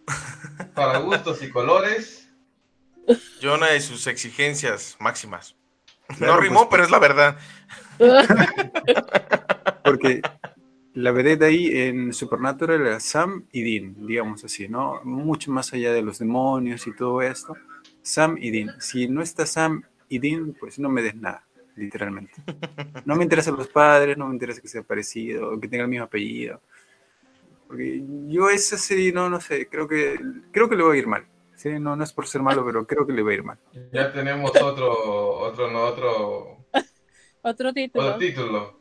Para gustos y colores. Jonah y sus exigencias máximas. no rimó, pues, pero es la verdad. Porque la vedette ahí en Supernatural era Sam y Dean, digamos así, ¿no? Mucho más allá de los demonios y todo esto. Sam y Dean. Si no está Sam y Dean, pues no me des nada, literalmente. No me interesan los padres, no me interesa que sea parecido, que tenga el mismo apellido. Porque yo esa serie, no, no sé, creo que, creo que le va a ir mal. ¿sí? No, no es por ser malo, pero creo que le va a ir mal. Ya tenemos otro, otro, no, otro... otro título. Otro título.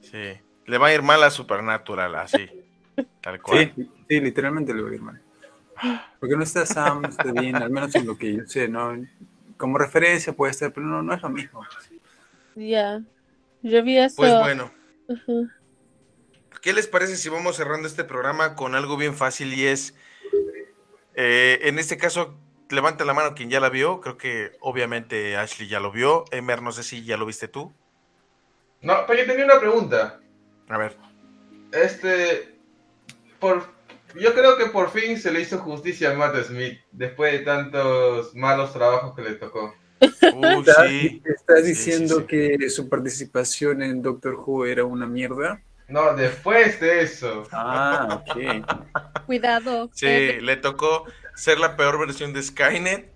Sí. Le va a ir mal a Supernatural, así. Tal cual. Sí, sí, literalmente le va a ir mal. Porque no está Sam, no está bien, al menos en lo que yo sé, ¿no? Como referencia puede ser, pero no, no es lo mismo. Ya. Yo vi eso. Pues bueno. ¿Qué les parece si vamos cerrando este programa con algo bien fácil y es, eh, en este caso, levanta la mano quien ya la vio, creo que obviamente Ashley ya lo vio, Emer, no sé si ya lo viste tú. No, pero yo tenía una pregunta. A ver. Este. Por, yo creo que por fin se le hizo justicia a Matt Smith después de tantos malos trabajos que le tocó. ¿Estás, diciendo que su participación en Doctor Who era una mierda? No, después de eso. Ah, ok. Cuidado. Sí, le tocó ser la peor versión de Skynet.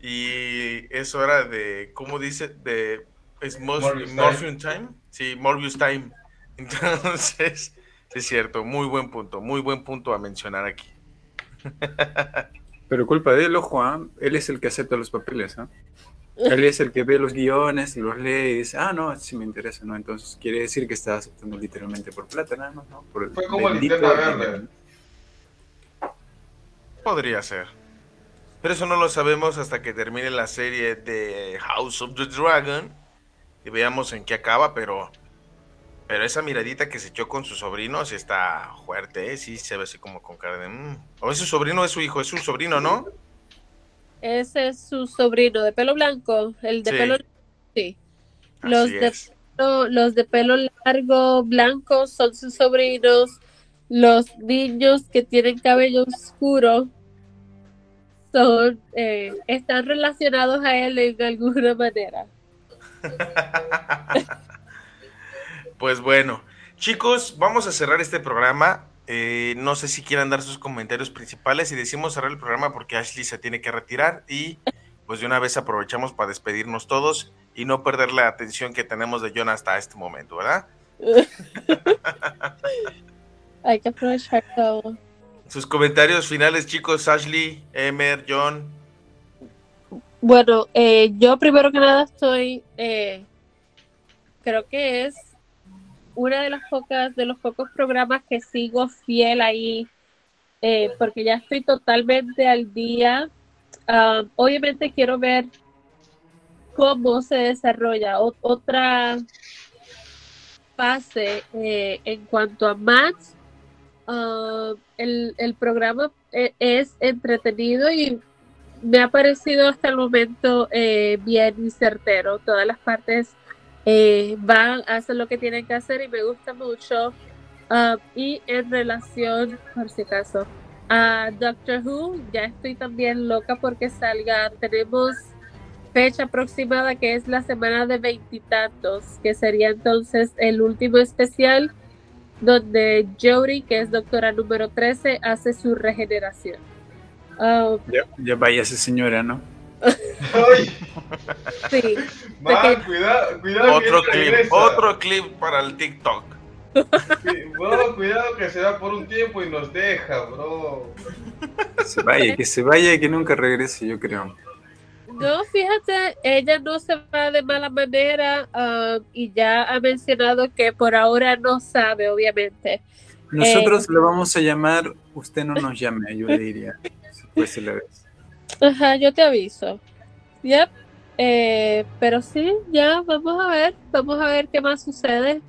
Y eso era de, ¿cómo dice? De es Morpheus Time. Sí, Morbius Time. Entonces, es cierto, muy buen punto, muy buen punto a mencionar aquí. Pero culpa de él, ojo, ¿ah? él es el que acepta los papeles, ¿ah? Él es el que ve los guiones, los lee y dice, ah, no, sí me interesa, ¿no? Entonces quiere decir que está aceptando literalmente por plata, nada más, ¿no? Por Fue como el verde. Podría ser. Pero eso no lo sabemos hasta que termine la serie de House of the Dragon y veamos en qué acaba, pero pero esa miradita que se echó con su sobrino sí está fuerte, ¿eh? sí se ve así como con cara de... Mm". ¿O es su sobrino o es su hijo? Es su sobrino, ¿no? Ese es su sobrino de pelo blanco, el de pelo... Sí. Los de, los de pelo largo, blanco, son sus sobrinos. Los niños que tienen cabello oscuro son, eh, están relacionados a él en alguna manera. pues bueno, chicos, vamos a cerrar este programa. Eh, no sé si quieran dar sus comentarios principales y decimos cerrar el programa porque Ashley se tiene que retirar y pues de una vez aprovechamos para despedirnos todos y no perder la atención que tenemos de John hasta este momento, ¿verdad? Hay que aprovechar todo. Sus comentarios finales, chicos, Ashley, Emer, John. Bueno, eh, yo primero que nada estoy, eh, creo que es una de las pocas, de los pocos programas que sigo fiel ahí, eh, porque ya estoy totalmente al día. Ah, obviamente quiero ver cómo se desarrolla otra fase en cuanto a Max Ah, el, el, programa eh, es entretenido y me ha parecido hasta el momento eh, bien y certero. Todas las partes eh, van a hacer lo que tienen que hacer y me gusta mucho. Ah, y en relación, por si acaso, a Doctor Who, ya estoy también loca porque salga. Tenemos fecha aproximada que es la semana de veintitantos, que sería entonces el último especial donde Jodie, que es doctora número 13, hace su regeneración. Ah, ya, vaya esa señora, ¿no? Sí. cuidado, cuidado. Otro clip, otro clip para el TikTok. bro, cuidado que se va por un tiempo y nos deja, bro. se vaya, que se vaya y que nunca regrese, yo creo. No, fíjate, ella no se va de mala manera um, y ya ha mencionado que por ahora no sabe, obviamente. Nosotros eh, le vamos a llamar, usted no nos llame, yo le diría. Si la vez. Ajá, yo te aviso. Yep. Eh, pero sí, ya vamos a ver, vamos a ver qué más sucede.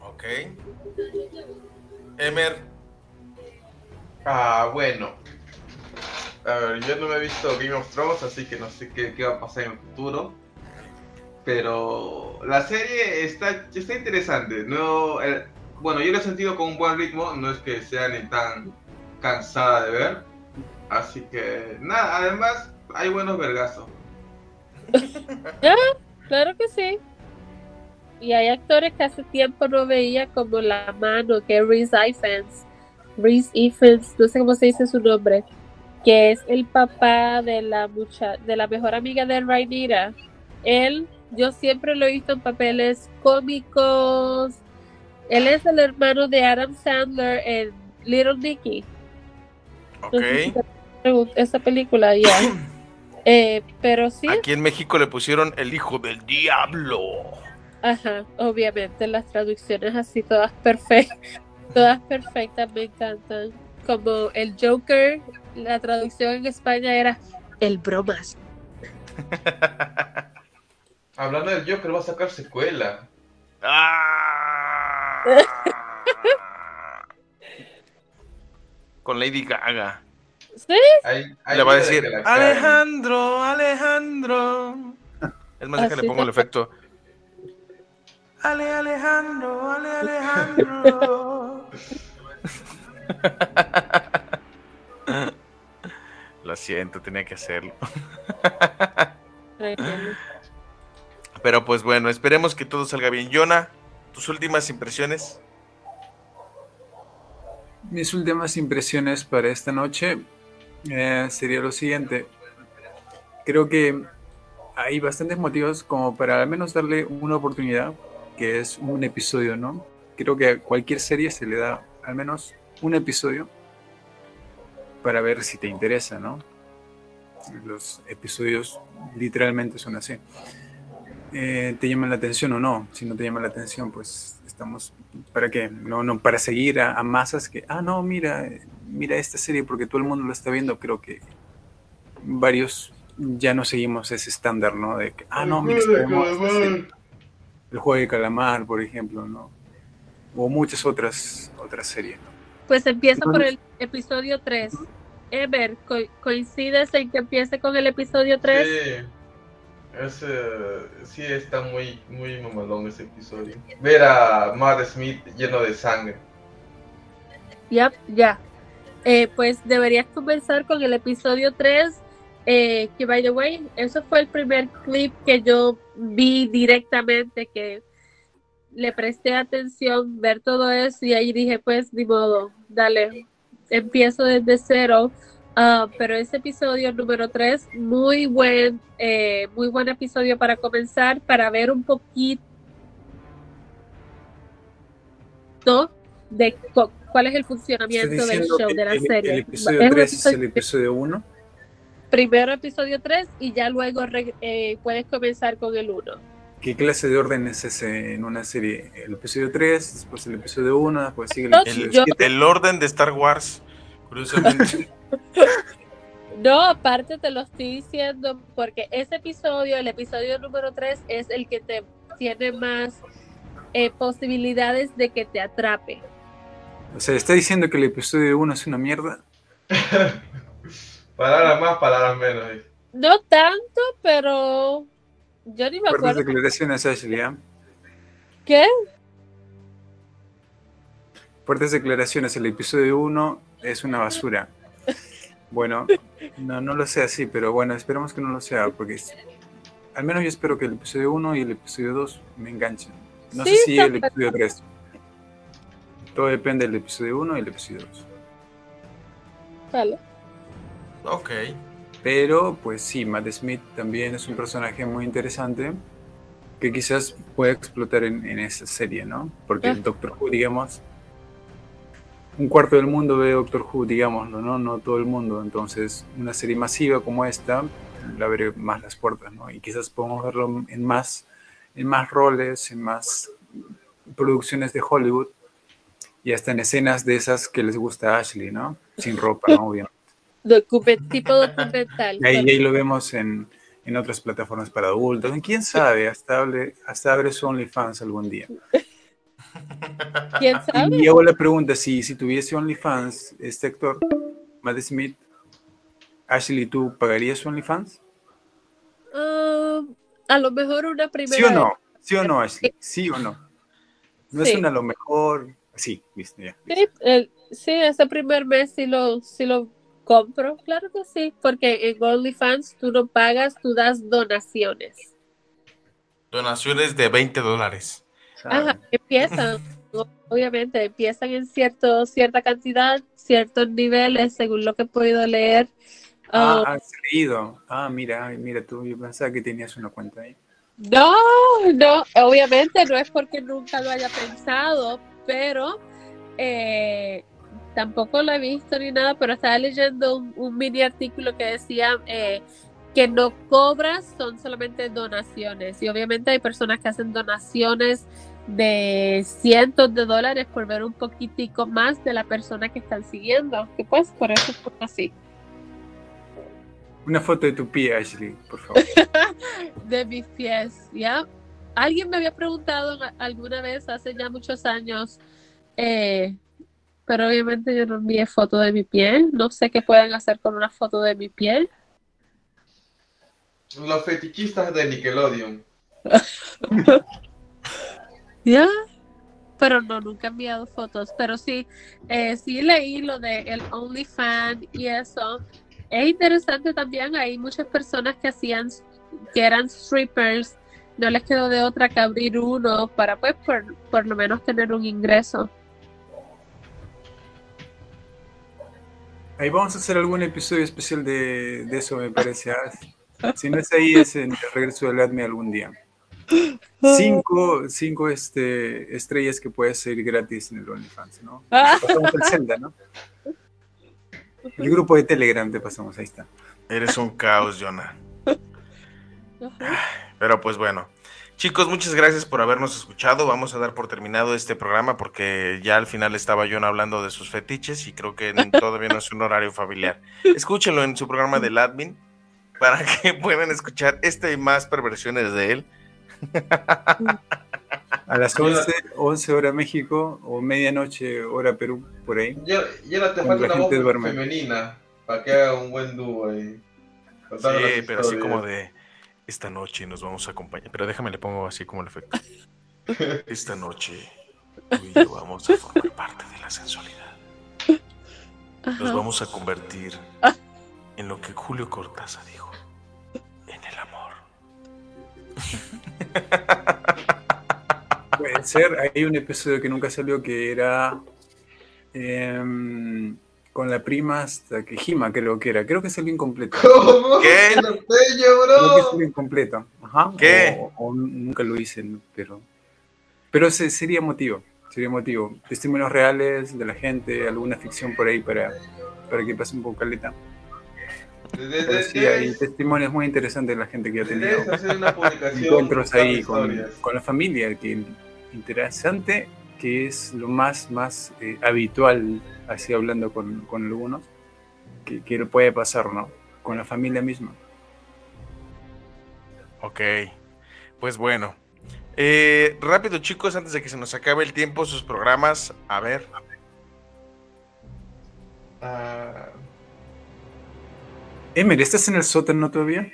Ok. Emer. Ah, bueno. A ver, yo no me he visto Game of Thrones, así que no sé qué, va a pasar en el futuro. Pero la serie está, está interesante. No, bueno, yo lo he sentido con un buen ritmo, no es que sea ni tan cansada de ver. Así que nada, además hay buenos vergazos. claro que sí. Y hay actores que hace tiempo no veía como la mano, que es Reese Ifans. Reese Ifans, no sé cómo se dice su nombre que es el papá de la mucha de la mejor amiga de Rhaenyra. Él, yo siempre lo he visto en papeles cómicos. Él es el hermano de Adam Sandler en Little Nicky. Ok. esa película, ya. Eh, pero sí. Aquí en México le pusieron El Hijo del Diablo. Ajá, obviamente las traducciones así todas perfectas, todas perfectas me encantan. Como el Joker la traducción en España era el bromas. Hablando del Joker, va a sacar secuela. Ah. Con Lady Gaga. ¿Sí? le va a decir, Alejandro, Alejandro. Es más, que le pongo el efecto. Ale Alejandro, Ale Alejandro. Lo siento, tenía que hacerlo. Pero pues bueno, esperemos que todo salga bien. Jonah, tus últimas impresiones. Mis últimas impresiones para esta noche eh, sería lo siguiente. Creo que hay bastantes motivos como para al menos darle una oportunidad, que es un episodio, ¿no? Creo que a cualquier serie se le da al menos un episodio para ver si te interesa, ¿no? Los episodios literalmente son así. Eh, ¿Te llaman la atención o no? Si no te llama la atención, pues estamos, ¿para qué? No, no para seguir a, masas que, ah, no, mira, mira esta serie porque todo el mundo lo está viendo, creo que varios ya no seguimos ese estándar, ¿no? De que, ah, no, mira, el juego de calamar, por ejemplo, ¿no? O muchas otras, otras series, ¿no? Pues empieza por el episodio 3. Ever, ¿coincides en que empiece con el episodio 3? Sí. Ese, sí está muy, muy mamalón ese episodio. Ver a Matt Smith lleno de sangre. Ya, ya. Eh, pues deberías comenzar con el episodio 3, eh, que by the way, eso fue el primer clip que yo vi directamente, que le presté atención, ver todo eso y ahí dije, pues ni modo, dale, empiezo desde cero. Ah, pero ese episodio número 3, muy buen, eh, muy buen episodio para comenzar, para ver un poquito de cuál es el funcionamiento del show, de la serie. El episodio 3 es el episodio 1. Primero episodio 3 y ya luego eh, puedes comenzar con el 1. ¿Qué clase de orden es ese en una serie? El episodio 3, después el episodio 1, después sigue el episodio el, el orden de Star Wars, curiosamente. No, aparte te lo estoy diciendo porque ese episodio, el episodio número 3, es el que te tiene más eh, posibilidades de que te atrape. O sea, ¿está diciendo que el episodio 1 es una mierda? palabras más, palabras menos. No tanto, pero yo ni me acuerdo. Fuertes declaraciones, Ashley, ¿eh? ¿Qué? Fuertes declaraciones, el episodio 1 es una basura. Bueno, no, no lo sé así, pero bueno, esperemos que no lo sea, porque al menos yo espero que el episodio 1 y el episodio 2 me enganchen. No sé si el episodio 3. Todo depende del episodio 1 y el episodio 2. Vale. Ok. Pero, pues sí, Matt Smith también es un personaje muy interesante que quizás pueda explotar en, en esa serie, ¿no? Porque el Doctor Who, digamos, un cuarto del mundo ve Doctor Who, digámoslo, ¿no? No todo el mundo. Entonces, una serie masiva como esta la abre más las puertas, ¿no? Y quizás podemos verlo en más, en más roles, en más producciones de Hollywood y hasta en escenas de esas que les gusta a Ashley, ¿no? Sin ropa, ¿no? Obviamente. tipo documental. Y ahí, lo vemos en, en, otras plataformas para adultos. ¿Quién sabe? Hasta abre, hasta abre su OnlyFans algún día. ¿Quién sabe? Y hago la pregunta, si, si tuviese OnlyFans, este actor, Matt Smith, Ashley, ¿tú pagarías OnlyFans? Uh, a lo mejor una primera ¿Sí o no? ¿Sí o no, Ashley? ¿Sí o no? No es una a lo mejor... Sí, viste, Sí, ese primer mes sí lo, sí lo compro, claro que sí, porque en OnlyFans tú no pagas, tú das donaciones. Donaciones de 20 dólares. Ajá, empiezan, obviamente, empiezan en cierto, cierta cantidad, ciertos niveles, según lo que he podido leer. Ah, ah has leído. Ah, mira, mira tú, yo pensaba que tenías una cuenta ahí. No, no, obviamente no es porque nunca lo haya pensado, pero eh, tampoco lo he visto ni nada, pero estaba leyendo un, mini artículo que decía eh, que no cobras, son solamente donaciones. Y obviamente hay personas que hacen donaciones de cientos de dólares por ver un poquitico más de la persona que están siguiendo, que pues por eso es así. Una foto de tu pie, Ashley, por favor. de mis pies, ¿ya? Alguien me había preguntado alguna vez, hace ya muchos años, eh, pero obviamente yo no envié foto de mi piel. No sé qué pueden hacer con una foto de mi piel. Los fetichistas de Nickelodeon. Ya, pero no, nunca he enviado fotos. Pero sí, eh, sí leí lo de el OnlyFans y eso. Es interesante también, hay muchas personas que hacían, que eran strippers, no les quedó de otra que abrir uno para pues por, por lo menos tener un ingreso. Ahí vamos a hacer algún episodio especial de, de eso, me parece. Ah, si no es ahí, es en el regreso del ADME algún día. Cinco, cinco este, estrellas que puedes seguir gratis en el OnlyFans, ¿no? Pasamos el Zelda, ¿no? El grupo de Telegram te pasamos, ahí está. Eres un caos, Jonah. Pero pues bueno, Chicos, muchas gracias por habernos escuchado. Vamos a dar por terminado este programa porque ya al final estaba John hablando de sus fetiches y creo que todavía no es un horario familiar. Escúchenlo en su programa del admin para que puedan escuchar este y más perversiones de él. A las 11, 11 hora México o medianoche hora Perú, por ahí. Ya, ya te falta una voz femenina para que haga un buen dúo ahí. Sí, pero así como de esta noche nos vamos a acompañar. Pero déjame le pongo así como el efecto. Esta noche tú y yo vamos a formar parte de la sensualidad. Nos vamos a convertir en lo que Julio Cortázar dijo. Puede ser, hay un episodio que nunca salió que era em, con la prima hasta que Jima creo que era, creo que salió incompleto. ¿Cómo? ¿Qué? Creo que salió incompleto. Ajá. ¿Qué? O, nunca lo hice, pero pero sería motivo, sería motivo. Testimonios reales de la gente, alguna ficción por ahí para, para que pase un poco caleta. Sí, hay testimonios muy interesantes de la gente que ha tenido encuentros ahí con, con, la familia, que interesante, que es lo más, más eh, habitual, así hablando con, con algunos, que, que puede pasar, ¿no? Con la familia misma. Ok, pues bueno. Eh, rápido chicos, antes de que se nos acabe el tiempo, sus programas, a ver. Uh... Emer, ¿estás en el sótano todavía?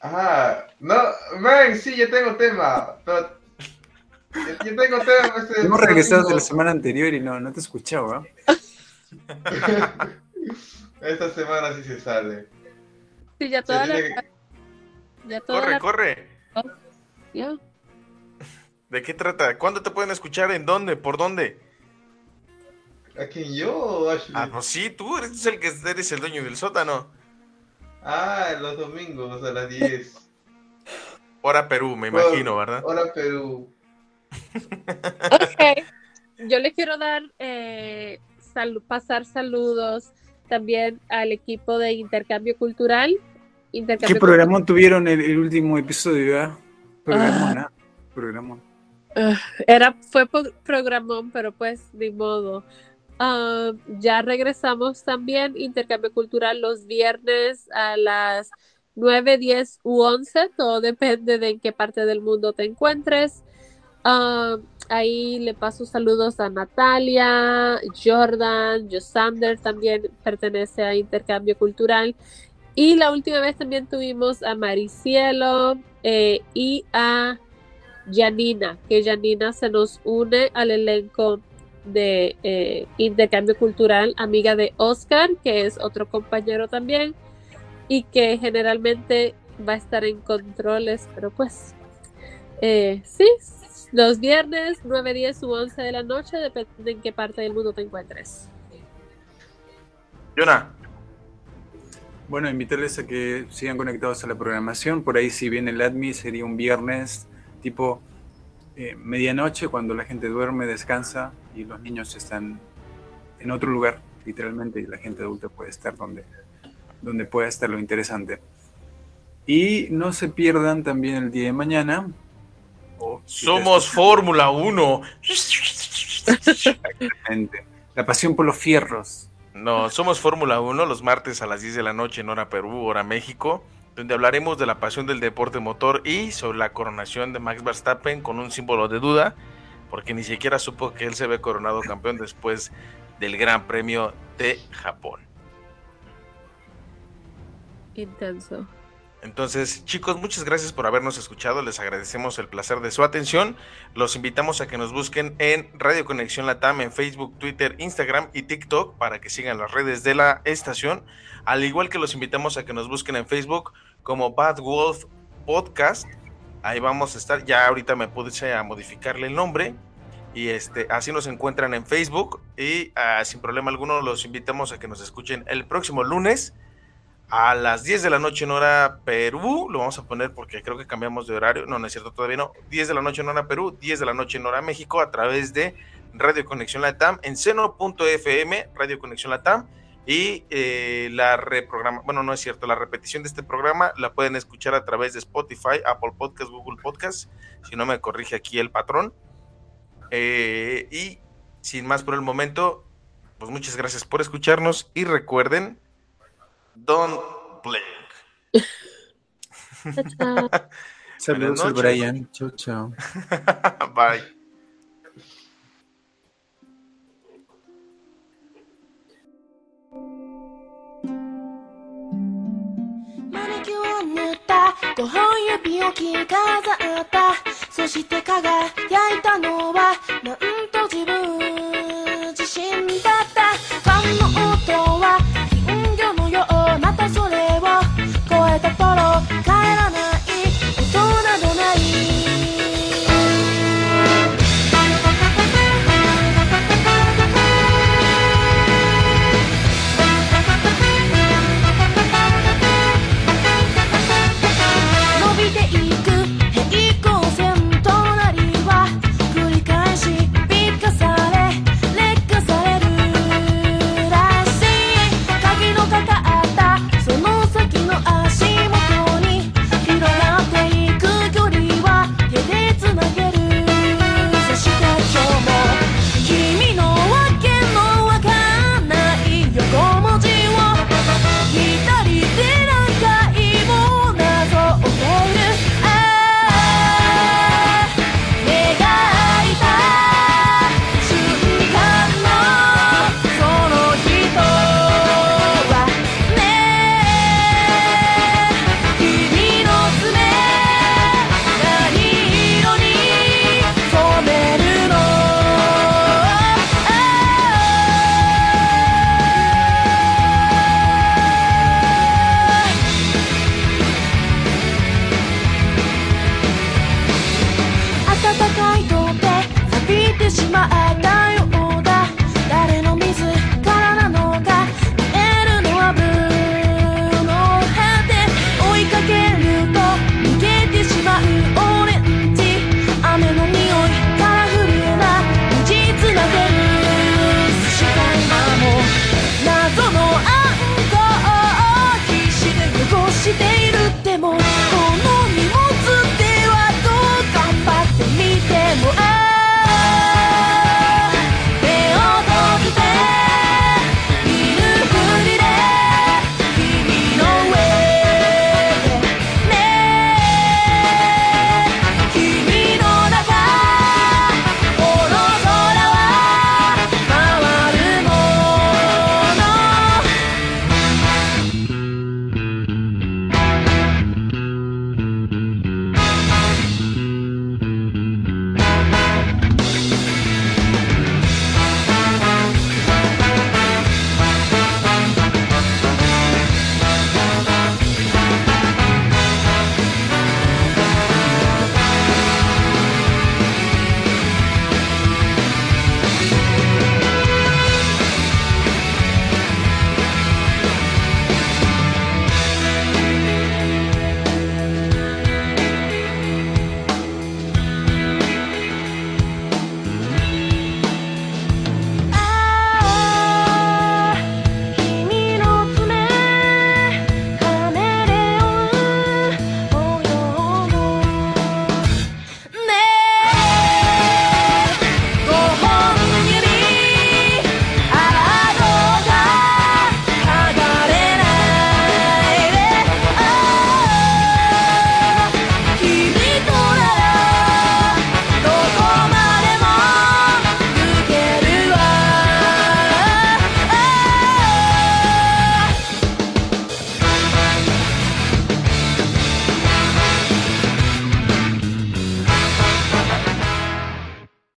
Ah, no, man, sí, ya tengo tema. Pero yo tengo tema. Este, Hemos regresado de la semana anterior y no, no te escuchaba. Esta semana sí se sale. Sí, ya toda la... Ya toda corre, corre. Oh. ¿De qué trata? ¿Cuándo te pueden escuchar? ¿En dónde? ¿Por dónde? ¿A quién yo, Ashley? Ah, pues sí, tú eres el que eres el dueño del sótano. Ah, los domingos a las 10. Hora Perú, me imagino, ¿verdad? Hora Perú. Ok. Yo le quiero dar, eh, pasar saludos también al equipo de intercambio cultural. ¿Qué programa tuvieron el, el, último episodio? Ah? Programón, ah. era, fue programón, pero pues ni modo. Ah, ya regresamos también, intercambio cultural los viernes a las 9, 10 u 11, todo depende de en qué parte del mundo te encuentres. Ah, ahí le paso saludos a Natalia, Jordan, Josander también pertenece a Intercambio Cultural. Y la última vez también tuvimos a Maricielo eh, y a Janina, que Janina se nos une al elenco de eh, Intercambio Cultural, amiga de Oscar, que es otro compañero también, y que generalmente va a estar en controles, pero pues eh, sí, los viernes 9, 10 u 11 de la noche, depende de en qué parte del mundo te encuentres. Yona. Bueno, invitarles a que sigan conectados a la programación. Por ahí, si viene el ADMI, sería un viernes tipo eh, medianoche, cuando la gente duerme, descansa y los niños están en otro lugar, literalmente, y la gente adulta puede estar donde, donde pueda estar lo interesante. Y no se pierdan también el día de mañana, somos Fórmula 1. La pasión por los fierros. No, somos Fórmula 1 los martes a las 10 de la noche en hora Perú, hora México, donde hablaremos de la pasión del deporte motor y sobre la coronación de Max Verstappen con un símbolo de duda, porque ni siquiera supo que él se ve coronado campeón después del Gran Premio de Japón. Intenso. Entonces, chicos, muchas gracias por habernos escuchado. Les agradecemos el placer de su atención. Los invitamos a que nos busquen en Radio Conexión Latam en Facebook, Twitter, Instagram y TikTok para que sigan las redes de la estación. Al igual que los invitamos a que nos busquen en Facebook como Bad Wolf Podcast. Ahí vamos a estar. Ya ahorita me puse a modificarle el nombre. Y este, así nos encuentran en Facebook. Y ah, sin problema alguno los invitamos a que nos escuchen el próximo lunes a las 10 de la noche en hora Perú, lo vamos a poner porque creo que cambiamos de horario, no, no es cierto, todavía no, 10 de la noche en hora Perú, 10 de la noche en hora México a través de Radio Conexión Latam en seno.fm, Radio Conexión Latam, Y eh, la reprograma, bueno, no es cierto, la repetición de este programa la pueden escuchar a través de Spotify, Apple Podcast, Google Podcast, si no me corrige aquí el patrón. Eh, y sin más por el momento, pues muchas gracias por escucharnos y recuerden, don't blink. Saludos al Brian. Chau, chau. Bye. た。5本指を着飾った。そして輝いたのはなんと自分。